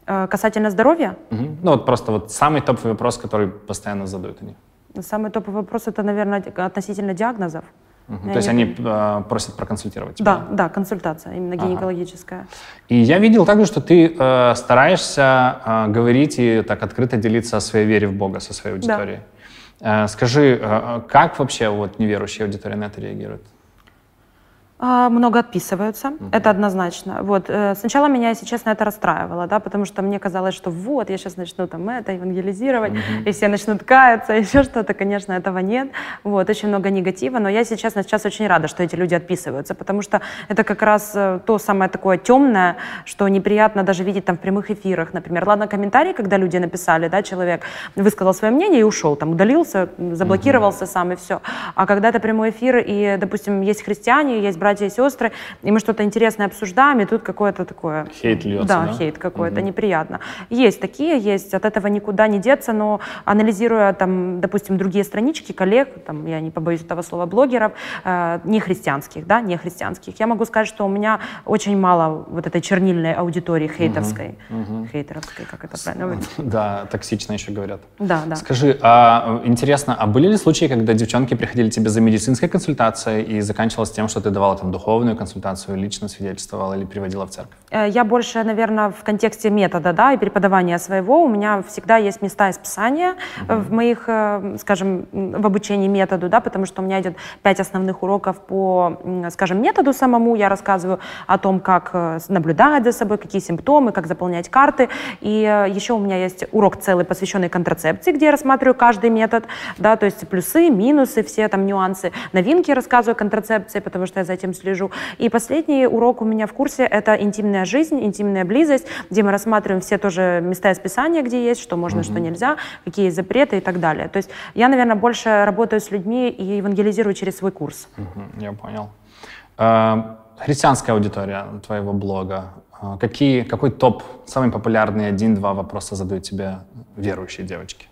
Speaker 2: Э, касательно здоровья?
Speaker 1: Угу. Ну вот просто вот самый топовый вопрос, который постоянно задают они.
Speaker 2: Самый топовый вопрос это, наверное, относительно диагнозов.
Speaker 1: Угу. То есть они э, просят проконсультировать тебя?
Speaker 2: Да, да, консультация, именно ага. гинекологическая.
Speaker 1: И я видел также, что ты э, стараешься э, говорить и так открыто делиться о своей вере в Бога со своей аудиторией. Да. Э, скажи, э, как вообще вот неверующая аудитория на это реагирует?
Speaker 2: А, много отписываются, mm-hmm. это однозначно. Вот. Э, сначала меня, если честно, это расстраивало, да, потому что мне казалось, что вот, я сейчас начну там это евангелизировать, mm-hmm. и все начнут каяться, еще что-то, конечно, этого нет. Вот, очень много негатива, но я, если честно, сейчас очень рада, что эти люди отписываются, потому что это как раз э, то самое такое темное, что неприятно даже видеть там в прямых эфирах, например. Ладно, комментарии, когда люди написали, да, человек высказал свое мнение и ушел, там, удалился, заблокировался mm-hmm. сам и все. А когда это прямой эфир, и, допустим, есть христиане, есть братья и сестры, и мы что-то интересное обсуждаем, и тут какое-то такое...
Speaker 1: Хейт льется,
Speaker 2: да? Да, хейт какой-то, угу. неприятно. Есть такие, есть, от этого никуда не деться, но анализируя, там, допустим, другие странички коллег, там, я не побоюсь этого слова, блогеров, э, не христианских, да, не христианских, я могу сказать, что у меня очень мало вот этой чернильной аудитории хейтовской, угу. хейтеровской, как это правильно
Speaker 1: Да, токсично еще говорят.
Speaker 2: Да, да.
Speaker 1: Скажи, а, интересно, а были ли случаи, когда девчонки приходили тебе за медицинской консультацией и заканчивалось тем, что ты давала там духовную консультацию, лично свидетельствовала или приводила в церковь?
Speaker 2: Э, я больше, наверное, в контексте метода, да, и преподавания своего. У меня всегда есть места из Писания угу. в моих, э, скажем, в обучении методу, да, потому что у меня идет пять основных уроков по, скажем, методу самому. Я рассказываю о том, как наблюдать за собой, какие симптомы, как заполнять карты. И еще у меня есть урок целый, посвященный контрацепции, где я рассматриваю каждый метод, да, то есть плюсы, минусы, все там нюансы. Новинки рассказываю о контрацепции, потому что я за этим слежу. И последний урок у меня в курсе — это интимная жизнь, интимная близость, где мы рассматриваем все тоже места из Писания, где есть, что можно, mm-hmm. что нельзя, какие запреты и так далее. То есть я, наверное, больше работаю с людьми и евангелизирую через свой курс.
Speaker 1: Mm-hmm. Я понял. А, христианская аудитория твоего блога. А, какие, какой топ, самый популярный один-два вопроса задают тебе верующие девочки?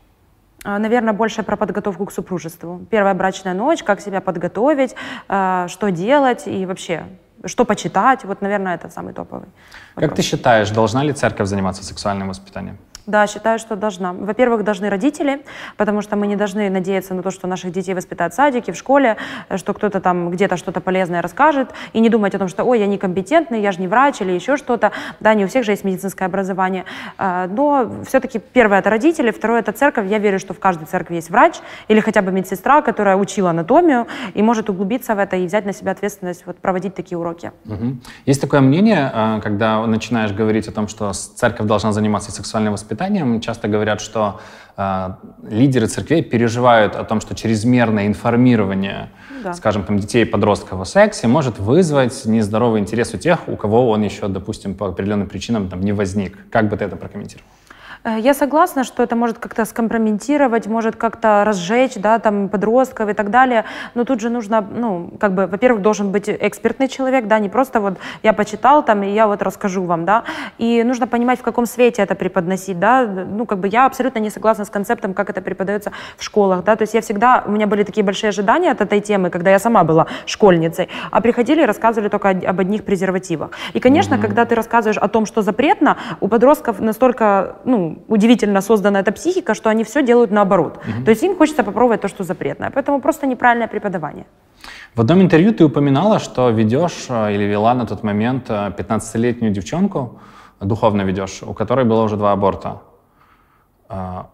Speaker 2: А, наверное, больше про подготовку к супружеству. Первая брачная ночь, как себя подготовить, а, что делать и вообще, что почитать. Вот, наверное, это самый топовый.
Speaker 1: Вопрос. Как ты считаешь, должна ли церковь заниматься сексуальным воспитанием?
Speaker 2: Да, считаю, что должна. Во-первых, должны родители, потому что мы не должны надеяться на то, что наших детей воспитают в садике, в школе, э, что кто-то там где-то что-то полезное расскажет, и не думать о том, что, ой, я некомпетентный, я же не врач или еще что-то. Да, не у всех же есть медицинское образование. Э, но все-таки первое — это родители, второе — это церковь. Я верю, что в каждой церкви есть врач или хотя бы медсестра, которая учила анатомию и может углубиться в это и взять на себя ответственность вот, проводить такие уроки.
Speaker 1: Угу. Есть такое мнение, э, когда начинаешь говорить о том, что церковь должна заниматься сексуальным воспитанием, воспитанием часто говорят, что э, лидеры церквей переживают о том, что чрезмерное информирование, да. скажем, там, детей и подростков о сексе может вызвать нездоровый интерес у тех, у кого он еще, допустим, по определенным причинам там, не возник. Как бы ты это прокомментировал?
Speaker 2: Э, я согласна, что это может как-то скомпрометировать, может как-то разжечь, да, там, подростков и так далее. Но тут же нужно, ну, как бы, во-первых, должен быть экспертный человек, да, не просто вот я почитал там, и я вот расскажу вам, да. И нужно понимать, в каком свете это преподносить, да. Ну, как бы я абсолютно не согласна с концептом, как это преподается в школах, да. То есть я всегда, у меня были такие большие ожидания от этой темы, когда я сама была школьницей, а приходили и рассказывали только об одних презервативах. И, конечно, mm-hmm. когда ты рассказываешь о том, что запретно, у подростков настолько, ну, удивительно создана эта психика, что они все делают наоборот. Угу. То есть им хочется попробовать то, что запретное. Поэтому просто неправильное преподавание.
Speaker 1: В одном интервью ты упоминала, что ведешь э, или вела на тот момент 15-летнюю э, девчонку, духовно ведешь, у которой было уже два аборта. А,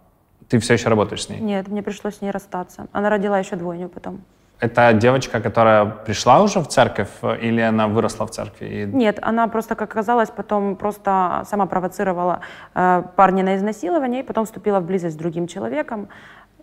Speaker 1: ты все еще работаешь с ней?
Speaker 2: Нет, мне пришлось с ней расстаться. Она родила еще двойню потом.
Speaker 1: Это девочка, которая пришла уже в церковь, или она выросла в церкви? И...
Speaker 2: Нет, она просто, как оказалось, потом просто сама провоцировала э, парня на изнасилование и потом вступила в близость с другим человеком.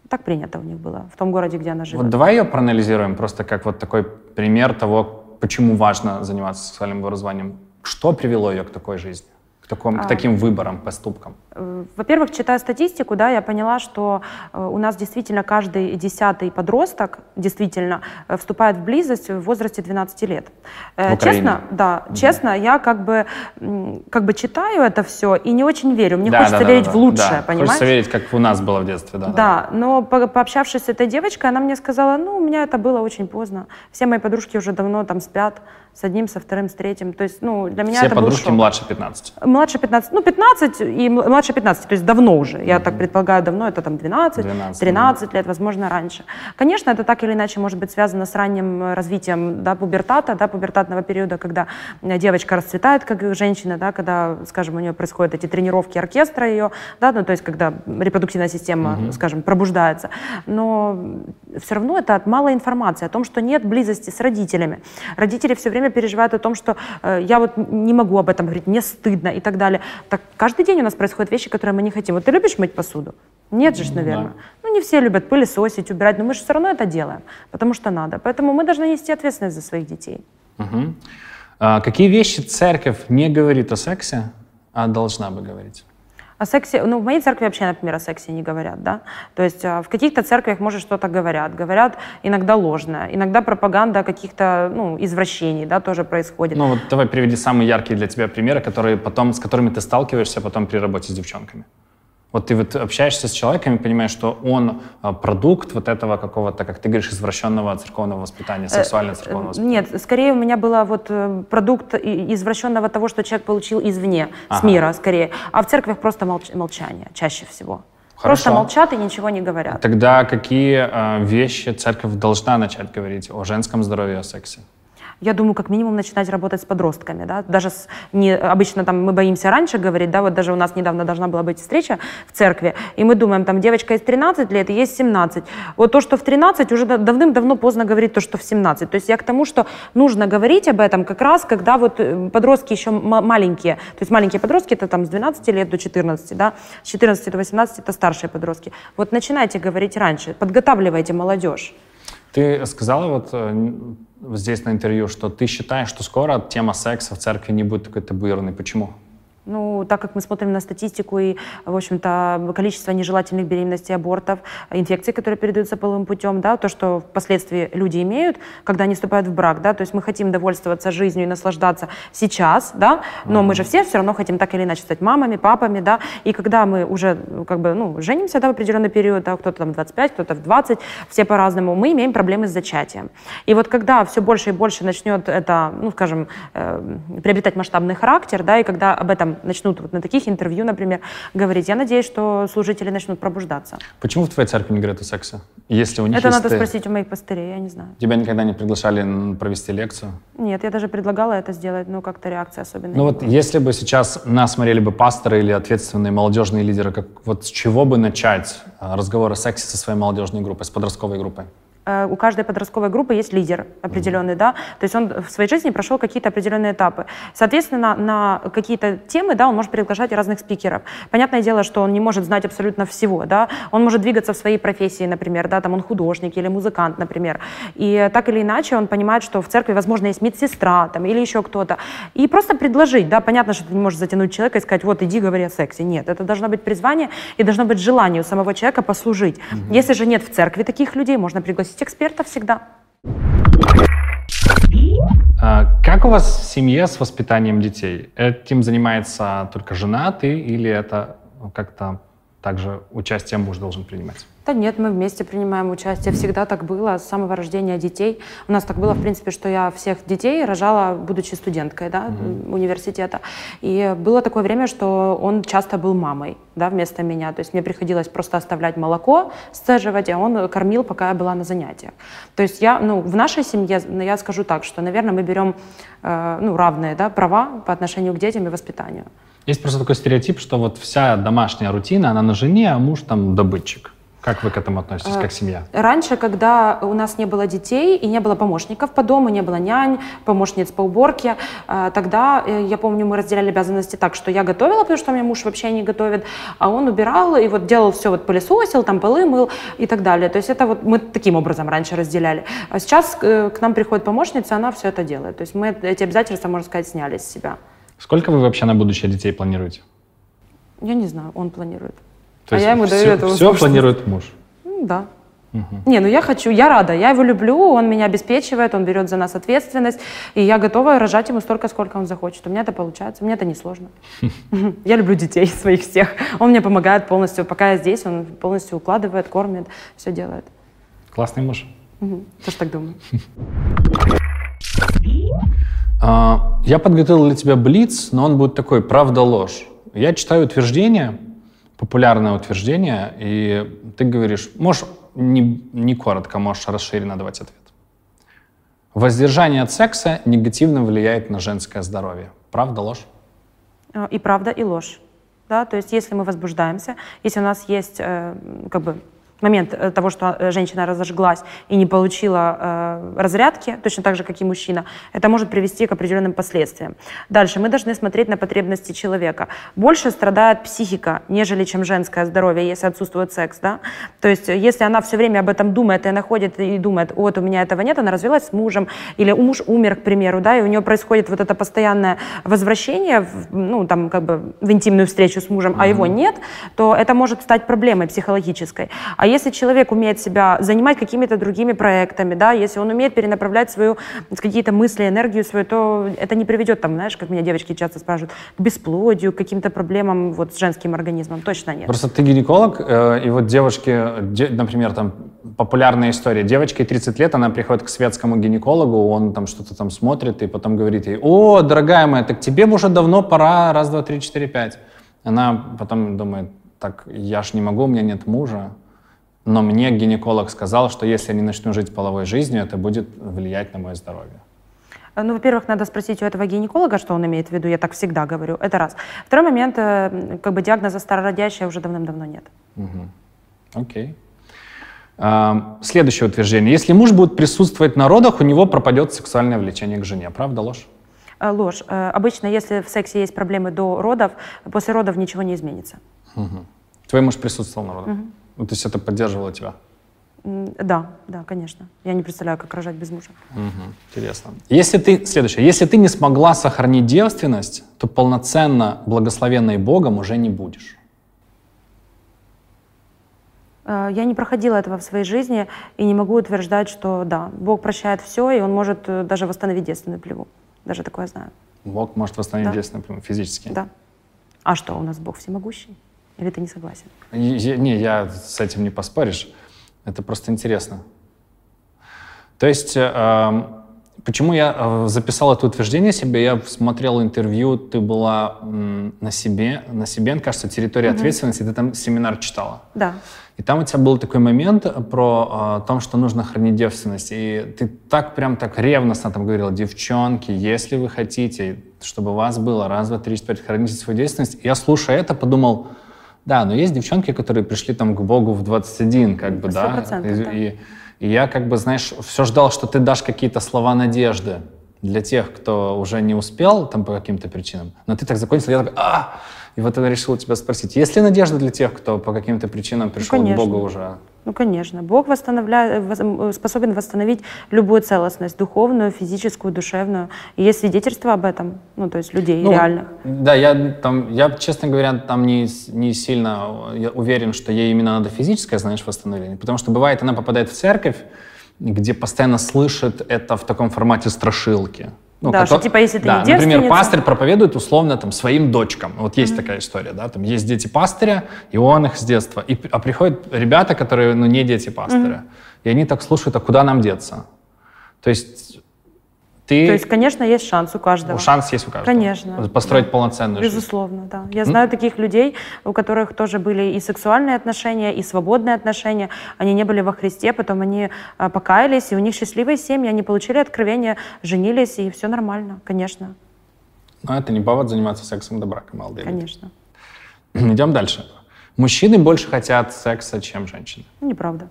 Speaker 2: Так принято у них было, в том городе, где она живет.
Speaker 1: Вот давай ее проанализируем, просто как вот такой пример того, почему важно заниматься сексуальным образованием. Что привело ее к такой жизни? к, таком, к а. таким выборам, поступкам?
Speaker 2: Э, во-первых, читая статистику, да, я поняла, что э, у нас действительно каждый десятый подросток действительно э, вступает в близость в возрасте 12 лет.
Speaker 1: В
Speaker 2: честно, да, угу. честно, я как бы, как бы читаю это все и не очень верю. Мне да, хочется да, верить да, в лучшее, да. понимаешь?
Speaker 1: Хочется верить, как у нас было в детстве, да.
Speaker 2: Да, да. но по пообщавшись с этой девочкой, она мне сказала, ну, у меня это было очень поздно. Все мои подружки уже давно там спят с одним, со вторым, с третьим. То есть, ну, для меня
Speaker 1: Все
Speaker 2: это
Speaker 1: подружки младше 15?
Speaker 2: Младше 15, ну, 15 и младше 15, то есть давно уже. Я mm-hmm. так предполагаю, давно, это там 12, 12 13 лет, возможно, раньше. Конечно, это так или иначе может быть связано с ранним э, развитием да, пубертата, да, пубертатного периода, когда э, девочка расцветает как женщина, да, когда, скажем, у нее происходят эти тренировки оркестра ее, да, ну, то есть когда репродуктивная система, mm-hmm. скажем, пробуждается. Но все равно это от малой информации о том, что нет близости с родителями. Родители все время переживают о том, что э, я вот не могу об этом говорить, мне стыдно и так далее. Так каждый день у нас происходят вещи, которые мы не хотим. Вот ты любишь мыть посуду? Нет же, наверное. Да. Ну, не все любят пылесосить, убирать, но мы же все равно это делаем, потому что надо. Поэтому мы должны нести ответственность за своих детей.
Speaker 1: Угу. А какие вещи церковь не говорит о сексе, а должна бы говорить?
Speaker 2: О сексе, ну, в моей церкви вообще, например, о сексе не говорят, да. То есть а, в каких-то церквях, может, что-то говорят. Говорят иногда ложно, иногда пропаганда каких-то, ну, извращений, да, тоже происходит.
Speaker 1: Ну, вот давай приведи самые яркие для тебя примеры, которые потом, с которыми ты сталкиваешься потом при работе с девчонками. Вот ты вот общаешься с человеком и понимаешь, что он а, продукт вот этого какого-то, как ты говоришь, извращенного церковного воспитания, сексуального э, церковного воспитания.
Speaker 2: Нет, скорее у меня был вот э, продукт извращенного того, что человек получил извне, ага. с мира скорее. А в церквях просто молч молчание чаще всего. Хорошо. Просто молчат и ничего не говорят.
Speaker 1: Тогда какие э, вещи церковь должна начать говорить о женском здоровье, о сексе?
Speaker 2: Я думаю, как минимум начинать работать с подростками, да, даже с, не, обычно там мы боимся раньше говорить, да, вот даже у нас недавно должна была быть встреча в церкви, и мы думаем, там девочка из 13 лет, и есть 17. Вот то, что в 13, уже давным-давно поздно говорить то, что в 17. То есть я к тому, что нужно говорить об этом как раз, когда вот э, подростки еще маленькие, то есть маленькие подростки, это там с 12 лет до 14, да, с 14 до 18 это старшие подростки. Вот начинайте говорить раньше, подготавливайте молодежь.
Speaker 1: Ты сказала вот э, здесь на интервью, что ты считаешь, что скоро тема секса в церкви не будет такой табуированной. Почему?
Speaker 2: Ну, так как мы смотрим на статистику и, в общем-то, количество нежелательных беременностей, абортов, инфекций, которые передаются половым путем, да, то, что впоследствии люди имеют, когда они вступают в брак, да, то есть мы хотим довольствоваться жизнью и наслаждаться сейчас, да, но mm-hmm. мы же все все равно хотим так или иначе стать мамами, папами, да, и когда мы уже, как бы, ну, женимся, да, в определенный период, да, кто-то там 25, кто-то в 20, все по-разному, мы имеем проблемы с зачатием. И вот когда все больше и больше начнет это, ну, скажем, э, приобретать масштабный характер, да, и когда об этом этом начнут вот на таких интервью, например, говорить, я надеюсь, что служители начнут пробуждаться.
Speaker 1: Почему в твоей церкви не говорят о сексе? Если у них
Speaker 2: Это
Speaker 1: есть
Speaker 2: надо спросить у моих пастырей, я не знаю.
Speaker 1: Тебя никогда не приглашали провести лекцию?
Speaker 2: Нет, я даже предлагала это сделать, но как-то реакция особенно
Speaker 1: Ну вот
Speaker 2: было.
Speaker 1: если бы сейчас нас смотрели бы пасторы или ответственные молодежные лидеры, как, вот с чего бы начать а, разговор о сексе со своей молодежной группой, с подростковой группой?
Speaker 2: Э, у каждой подростковой группы есть лидер определенный, да, то есть он в своей жизни прошел какие-то определенные этапы. Соответственно, на какие-то темы, да, он может приглашать разных спикеров. Понятное дело, что он не может знать абсолютно всего, да, он может двигаться в своей профессии, например, да, там он художник или музыкант, например, и так или иначе он понимает, что в церкви, возможно, есть медсестра там или еще кто-то, и просто предложить, да, понятно, что ты не можешь затянуть человека и сказать, вот, иди, говори о сексе, нет, это должно быть призвание и должно быть желание у самого человека послужить. Если же нет в церкви таких людей, можно пригласить эксперта всегда.
Speaker 1: А, Как у вас в семье с воспитанием детей? Этим занимается только жена, ты, или это как-то также участие муж должен принимать?
Speaker 2: Да нет, мы вместе принимаем участие. Всегда так было с самого рождения детей. У нас так было, в принципе, что я всех детей рожала, будучи студенткой да, университета. И было такое время, что он часто был мамой да, вместо меня. То есть мне приходилось просто оставлять молоко, сцеживать, а он кормил, пока я была на занятиях. То есть я, ну, в нашей семье, ну, я скажу так, что, наверное, мы берем э, ну, равные да, права по отношению к детям и воспитанию.
Speaker 1: Есть просто такой стереотип, что вот вся домашняя рутина, она на жене, а муж там добытчик. Как вы к этому относитесь, как семья?
Speaker 2: Раньше, когда у нас не было детей и не было помощников по дому, не было нянь, помощниц по уборке, э, тогда, э, я помню, мы разделяли обязанности так, что я готовила, потому что у меня муж вообще не готовит, а он убирал и вот делал все, вот пылесосил, там полы мыл и так далее. То есть это вот мы таким образом раньше разделяли. А сейчас э, к нам приходит помощница, она все это делает. То есть мы эти обязательства, можно сказать, сняли с себя.
Speaker 1: Сколько вы вообще на будущее детей планируете?
Speaker 2: Я не знаю, он планирует.
Speaker 1: То
Speaker 2: а я ему даю
Speaker 1: все,
Speaker 2: эту
Speaker 1: все
Speaker 2: возможность.
Speaker 1: планирует муж.
Speaker 2: Ну, да. Не, ну я хочу, я рада, я его люблю, он меня обеспечивает, он берет за нас ответственность, и я готова рожать ему столько, сколько он захочет. У меня это получается, мне это не сложно. Я люблю детей своих всех. Он мне помогает полностью, пока я здесь, он полностью укладывает, кормит, все делает.
Speaker 1: Классный муж.
Speaker 2: Тоже так думаю.
Speaker 1: А, Я подготовил для тебя блиц, но он будет такой правда-ложь. Я читаю утверждение, популярное утверждение, и ты говоришь, можешь не, не коротко, можешь расширенно давать ответ. Воздержание от секса негативно влияет на женское здоровье. Правда, ложь?
Speaker 2: А, И правда, и ложь. Да? То есть если мы возбуждаемся, если у нас есть э, как бы момент э, того, что э, женщина разожглась и не получила э, разрядки, точно так же, как и мужчина, это может привести к определенным последствиям. Дальше мы должны смотреть на потребности человека. Больше страдает психика, нежели чем женское здоровье, если отсутствует секс. Да? То есть э, если она все время об этом думает и находит и думает, вот у меня этого нет, она развелась с мужем, или муж умер, к примеру, да, и у нее происходит вот это постоянное возвращение, в, ну, там, как бы в интимную встречу с мужем, а его нет, то это может стать проблемой психологической. А если человек умеет себя занимать какими-то другими проектами, да, если он умеет перенаправлять свою какие-то мысли, энергию свою, то это не приведет, там, знаешь, как меня девочки часто спрашивают, к бесплодию, к каким-то проблемам вот с женским организмом. Точно нет.
Speaker 1: Просто ты гинеколог, э, и вот девушки, де- например, там популярная история. Девочке 30 лет, она приходит к светскому гинекологу, он там что-то там смотрит, и потом говорит ей, о, дорогая моя, так тебе уже давно пора, раз, два, три, четыре, пять. Она потом думает, так, я ж не могу, у меня нет мужа. Но мне гинеколог сказал, что если я не начну жить половой жизнью, это будет влиять на мое здоровье.
Speaker 2: Э, Ну, во-первых, надо спросить у этого гинеколога, что он имеет в виду. Я так всегда говорю. Это раз. Второй момент, э, как бы диагноза старородящая уже давным-давно нет.
Speaker 1: Окей. А, Следующее утверждение. Если муж будет присутствовать на родах, у него пропадет сексуальное влечение к жене. Правда, ложь?
Speaker 2: Э, Ложь. Э, Обычно, если в сексе есть проблемы до родов, после родов ничего не изменится.
Speaker 1: Твой муж присутствовал на родах? Ну, то есть это поддерживало тебя?
Speaker 2: Да, да, конечно. Я не представляю, как рожать без мужа.
Speaker 1: Мгм. Интересно. Если ты, следующее, если ты не смогла сохранить девственность, то полноценно благословенной Богом уже не будешь.
Speaker 2: Э, Я не проходила этого в своей жизни и не могу утверждать, что да, Бог прощает все, и Он может э, даже восстановить девственную плеву. Даже такое знаю.
Speaker 1: Бог может восстановить
Speaker 2: Да.
Speaker 1: девственность например, физически.
Speaker 2: Да. А что, у нас Бог всемогущий? Или ты не согласен?
Speaker 1: Я- Не, я с этим не поспоришь. Это просто интересно. То есть, э, Почему я э, записал это утверждение себе? Я смотрел интервью, ты была на себе, на себе, кажется, территория угу. ответственности, ты там семинар читала.
Speaker 2: Да.
Speaker 1: И там у тебя был такой момент про э, том, что нужно хранить девственность. И ты так прям так ревностно там говорила, девчонки, если вы хотите, чтобы у вас было раз, два, три, четыре, храните свою девственность. И я, слушая это, подумал, да, но есть девчонки, которые пришли там к Богу в 21, как бы, 100%,
Speaker 2: да. И,
Speaker 1: да. И, и я как бы, знаешь, все ждал, что ты дашь какие-то слова надежды для тех, кто уже не успел там по каким-то причинам. Но ты так закончил, я такой, а, и вот я решил тебя спросить, есть ли надежда для тех, кто по каким-то причинам пришел ну, к Богу уже?
Speaker 2: Ну, конечно. Бог восстановляет, способен восстановить любую целостность, духовную, физическую, душевную. И есть свидетельства об этом, ну, то есть людей ну, реальных.
Speaker 1: Да, я, там, я, честно говоря, там не, не сильно уверен, что ей именно надо физическое, знаешь, восстановление. Потому что бывает, она попадает в церковь, где постоянно слышит это в таком формате страшилки.
Speaker 2: Ну, да, который, что типа если ты
Speaker 1: да,
Speaker 2: не
Speaker 1: Например, пастырь проповедует условно там своим дочкам. Вот есть mm-hmm. такая история, да, там есть дети пастыря, и он их с детства. И, а приходят ребята, которые, ну, не дети пастыря. Mm-hmm. И они так слушают, а куда нам деться? То есть ты...
Speaker 2: То есть, конечно, есть шанс у каждого.
Speaker 1: Шанс есть у каждого.
Speaker 2: Конечно.
Speaker 1: Построить да. полноценную
Speaker 2: Безусловно,
Speaker 1: жизнь.
Speaker 2: да. Я знаю mm? таких людей, у которых тоже были и сексуальные отношения, и свободные отношения. Они не были во Христе, потом они а, покаялись, и у них счастливые семьи, они получили откровение, женились, и все нормально, конечно.
Speaker 1: Но это не повод заниматься сексом до брака, молодые
Speaker 2: Конечно.
Speaker 1: Идем дальше. Мужчины больше хотят секса, чем женщины.
Speaker 2: Неправда.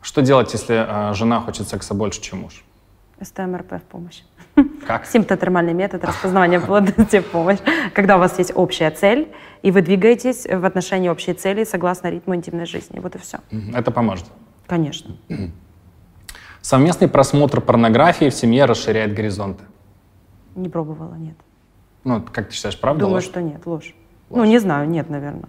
Speaker 1: Что делать, если э, жена хочет секса больше, чем муж?
Speaker 2: СТМРП в помощь.
Speaker 1: Как?
Speaker 2: Симптотермальный метод распознавания плодности в помощь. Когда у вас есть общая цель, и вы двигаетесь в отношении общей цели согласно ритму интимной жизни. Вот и все.
Speaker 1: Это поможет?
Speaker 2: Конечно.
Speaker 1: Совместный просмотр порнографии в семье расширяет горизонты?
Speaker 2: Не пробовала, нет.
Speaker 1: Ну, как ты считаешь, правда
Speaker 2: Думаю,
Speaker 1: ложь?
Speaker 2: что нет, ложь. ложь. Ну, не знаю, нет, наверное.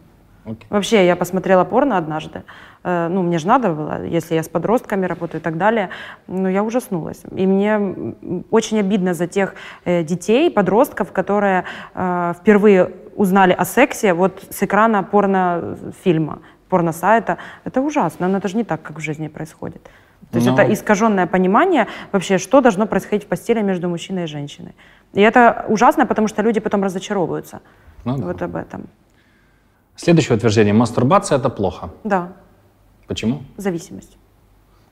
Speaker 1: Okay.
Speaker 2: Вообще, я посмотрела порно однажды. Э, ну, мне же надо было, если я с подростками работаю и так далее. Ну, я ужаснулась. И мне очень обидно за тех э, детей, подростков, которые э, впервые узнали о сексе вот с экрана порнофильма, порносайта. Это ужасно, но это же не так, как в жизни происходит. То есть но... это искаженное понимание вообще, что должно происходить в постели между мужчиной и женщиной. И это ужасно, потому что люди потом разочаровываются. Ну, да. Вот об этом.
Speaker 1: Следующее утверждение. Мастурбация – это плохо.
Speaker 2: Да.
Speaker 1: Почему?
Speaker 2: Зависимость.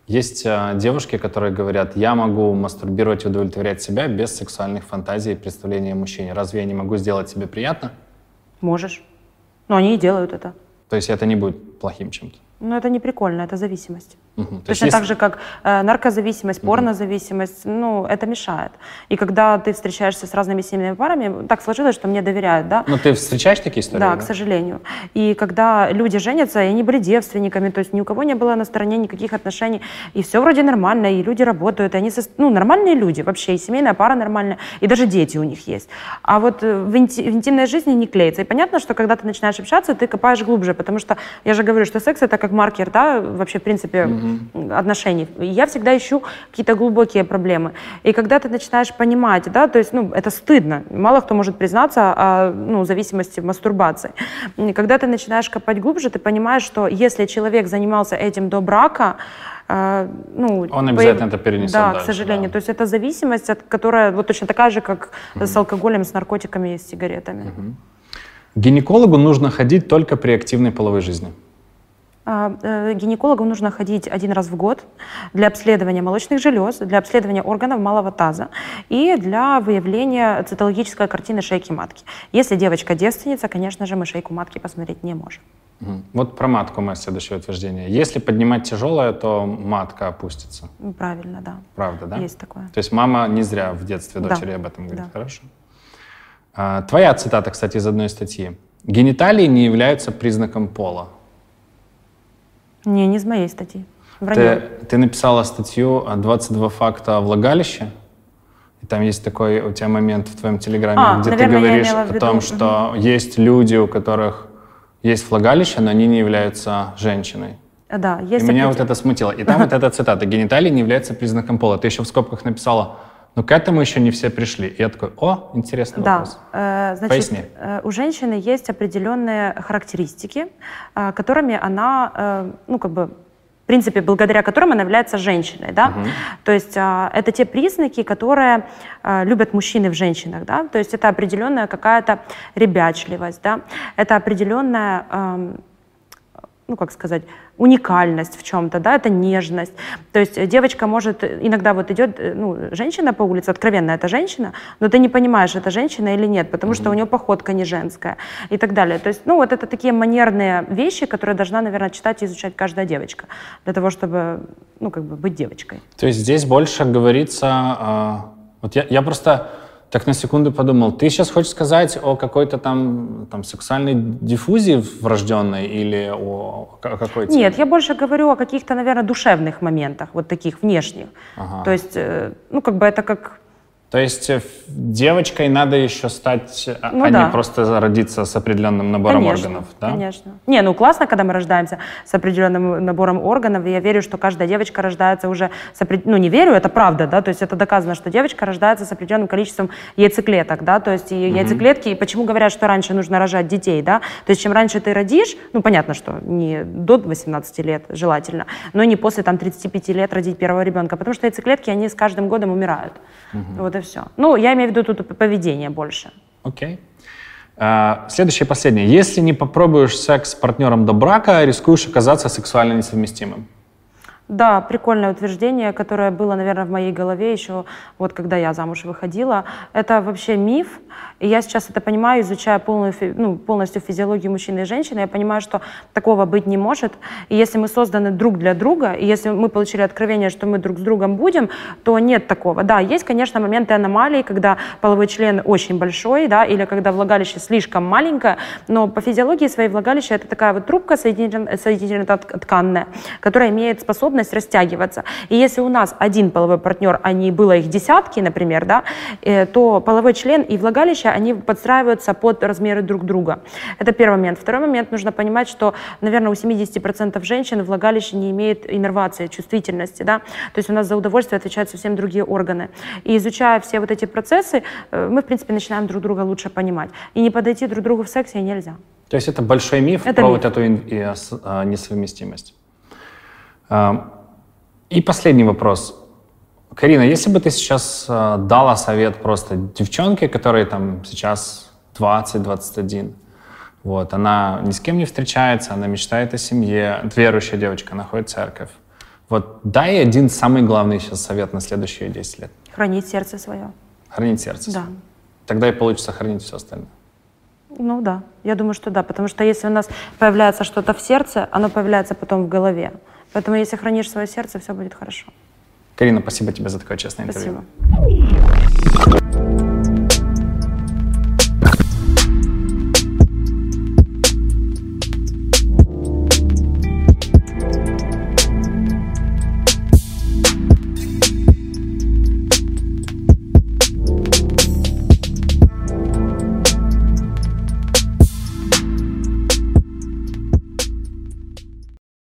Speaker 1: Есть э, девушки, которые говорят, я могу мастурбировать и удовлетворять себя без сексуальных фантазий и представления мужчине. Разве я не могу сделать себе приятно?
Speaker 2: Можешь. Но они и делают это.
Speaker 1: То есть это не будет плохим чем-то?
Speaker 2: Ну, это не прикольно, это зависимость. Угу. Точно есть... так же, как э, наркозависимость, угу. порнозависимость, ну, это мешает. И когда ты встречаешься с разными семейными парами, так сложилось, что мне доверяют, да.
Speaker 1: Но ну, ты встречаешь такие истории?
Speaker 2: Да, да, к сожалению. И когда люди женятся, и они были девственниками, то есть ни у кого не было на стороне никаких отношений, и все вроде нормально, и люди работают, и они, со... ну, нормальные люди вообще, и семейная пара нормальная, и даже дети у них есть. А вот э, в, инти... в интимной жизни не клеится. И понятно, что когда ты начинаешь общаться, ты копаешь глубже, потому что я же говорю, что секс это как маркер, да, вообще, в принципе, угу. Отношений. Я всегда ищу какие-то глубокие проблемы. И когда ты начинаешь понимать, да, то есть, ну, это стыдно. Мало кто может признаться о, ну, зависимости в мастурбации. И когда ты начинаешь копать глубже, ты понимаешь, что если человек занимался этим до брака,
Speaker 1: Uh, ну, он обязательно по... это перенесет
Speaker 2: Да,
Speaker 1: дальше,
Speaker 2: к сожалению. Да. То есть это зависимость, от, которая вот точно такая же, как угу. с алкоголем, с наркотиками и с сигаретами.
Speaker 1: Угу. Гинекологу нужно ходить только при активной половой жизни.
Speaker 2: А, э, гинекологу нужно ходить один раз в год для обследования молочных желез, для обследования органов малого таза и для выявления цитологической картины шейки матки. Если девочка девственница, конечно же, мы шейку матки посмотреть не можем.
Speaker 1: Вот про матку мое следующее утверждение. Если поднимать тяжелое, то матка опустится.
Speaker 2: Правильно, да.
Speaker 1: Правда, да?
Speaker 2: Есть такое.
Speaker 1: То есть мама не зря в детстве дочери
Speaker 2: да.
Speaker 1: об этом говорит.
Speaker 2: Да.
Speaker 1: Хорошо. А, твоя цитата, кстати, из одной статьи. Гениталии не являются признаком пола.
Speaker 2: Не, не из моей статьи.
Speaker 1: Ты, ты написала статью «22 факта о влагалище». И там есть такой у тебя момент в твоем телеграме,
Speaker 2: а,
Speaker 1: где
Speaker 2: наверное,
Speaker 1: ты говоришь о том, что угу. есть люди, у которых есть влагалище, но они не являются женщиной.
Speaker 2: Да, есть.
Speaker 1: И меня вот это смутило. И там вот эта цитата «Гениталии не являются признаком пола». Ты еще в скобках написала но к этому еще не все пришли. И я такой, о, интересный
Speaker 2: да.
Speaker 1: вопрос.
Speaker 2: Э, значит, Поясни. Э, у женщины есть определенные характеристики, э, которыми она, ну, как бы принципе, благодаря которым она является женщиной, да. Угу. То есть это те признаки, которые любят мужчины в женщинах, да. То есть это определенная какая-то ребячливость, да. Это определенная ну, как сказать, уникальность в чем-то, да, это нежность. То есть девочка может, иногда вот идет, э, ну, женщина по улице, откровенно это женщина, но ты не понимаешь, это женщина или нет, потому mm-hmm. что у нее походка не женская и так далее. То есть, ну, вот это такие манерные вещи, которые должна, наверное, читать и изучать каждая девочка для того, чтобы, ну, как бы быть девочкой.
Speaker 1: То есть здесь больше говорится, э, вот я, я просто так на секунду подумал, ты сейчас хочешь сказать о какой-то там, там сексуальной диффузии врожденной или о, о какой
Speaker 2: теме? Нет, я больше говорю о каких-то, наверное, душевных моментах, вот таких внешних. Ага. То есть, э, ну, как бы это как
Speaker 1: то есть э, девочкой надо еще стать, а, ну, а да. не просто родиться с определенным набором
Speaker 2: конечно,
Speaker 1: органов,
Speaker 2: да? Конечно. Не, ну классно, когда мы рождаемся с определенным набором органов. Я верю, что каждая девочка рождается уже с определенным... Ну, не верю, это правда, да, то есть это доказано, что девочка рождается с определенным количеством яйцеклеток, да, то есть и угу. яйцеклетки, и почему говорят, что раньше нужно рожать детей, да, то есть чем раньше ты родишь, ну, понятно, что не до 18 лет желательно, но не после там 35 лет родить первого ребенка, потому что яйцеклетки, они с каждым годом умирают. Угу. Вот и все. Ну, я имею в виду тут поведение больше.
Speaker 1: Окей. Okay. Uh, следующее последнее. Если не попробуешь секс с партнером до брака, рискуешь оказаться сексуально несовместимым.
Speaker 2: Да, прикольное утверждение, которое было, наверное, в моей голове еще, вот когда я замуж выходила. Это вообще миф, и я сейчас это понимаю, изучая полную, ну, полностью физиологию мужчины и женщины, я понимаю, что такого быть не может. И если мы созданы друг для друга, и если мы получили откровение, что мы друг с другом будем, то нет такого. Да, есть, конечно, моменты аномалии, когда половой член очень большой, да, или когда влагалище слишком маленькое, но по физиологии своей влагалища это такая вот трубка соединительно-тканная, которая имеет способность растягиваться. И если у нас один половой партнер, а не было их десятки, например, да, э, то половой член и влагалище они подстраиваются под размеры друг друга. Это первый момент. Второй момент, нужно понимать, что, наверное, у 70% женщин влагалище не имеет иннервации, чувствительности. Да? То есть у нас за удовольствие отвечают совсем другие органы. И изучая все вот эти процессы, э, мы, в принципе, начинаем друг друга лучше понимать. И не подойти друг другу в сексе нельзя.
Speaker 1: То есть это большой миф это про миф. вот эту а, несовместимость. И последний вопрос. Карина, если бы ты сейчас э, дала совет просто девчонке, которой там сейчас 20-21, вот, она ни с кем не встречается, она мечтает о семье, верующая девочка, она ходит в церковь. Вот дай один самый главный сейчас совет на следующие 10 лет.
Speaker 2: Хранить сердце свое.
Speaker 1: Хранить сердце
Speaker 2: Да.
Speaker 1: Тогда и получится хранить все остальное.
Speaker 2: Ну да, я думаю, что да, потому что если у нас появляется что-то в сердце, оно появляется потом в голове. Поэтому если хранишь свое сердце, все будет хорошо.
Speaker 1: Карина, спасибо тебе за такое честное интервью.
Speaker 2: Спасибо.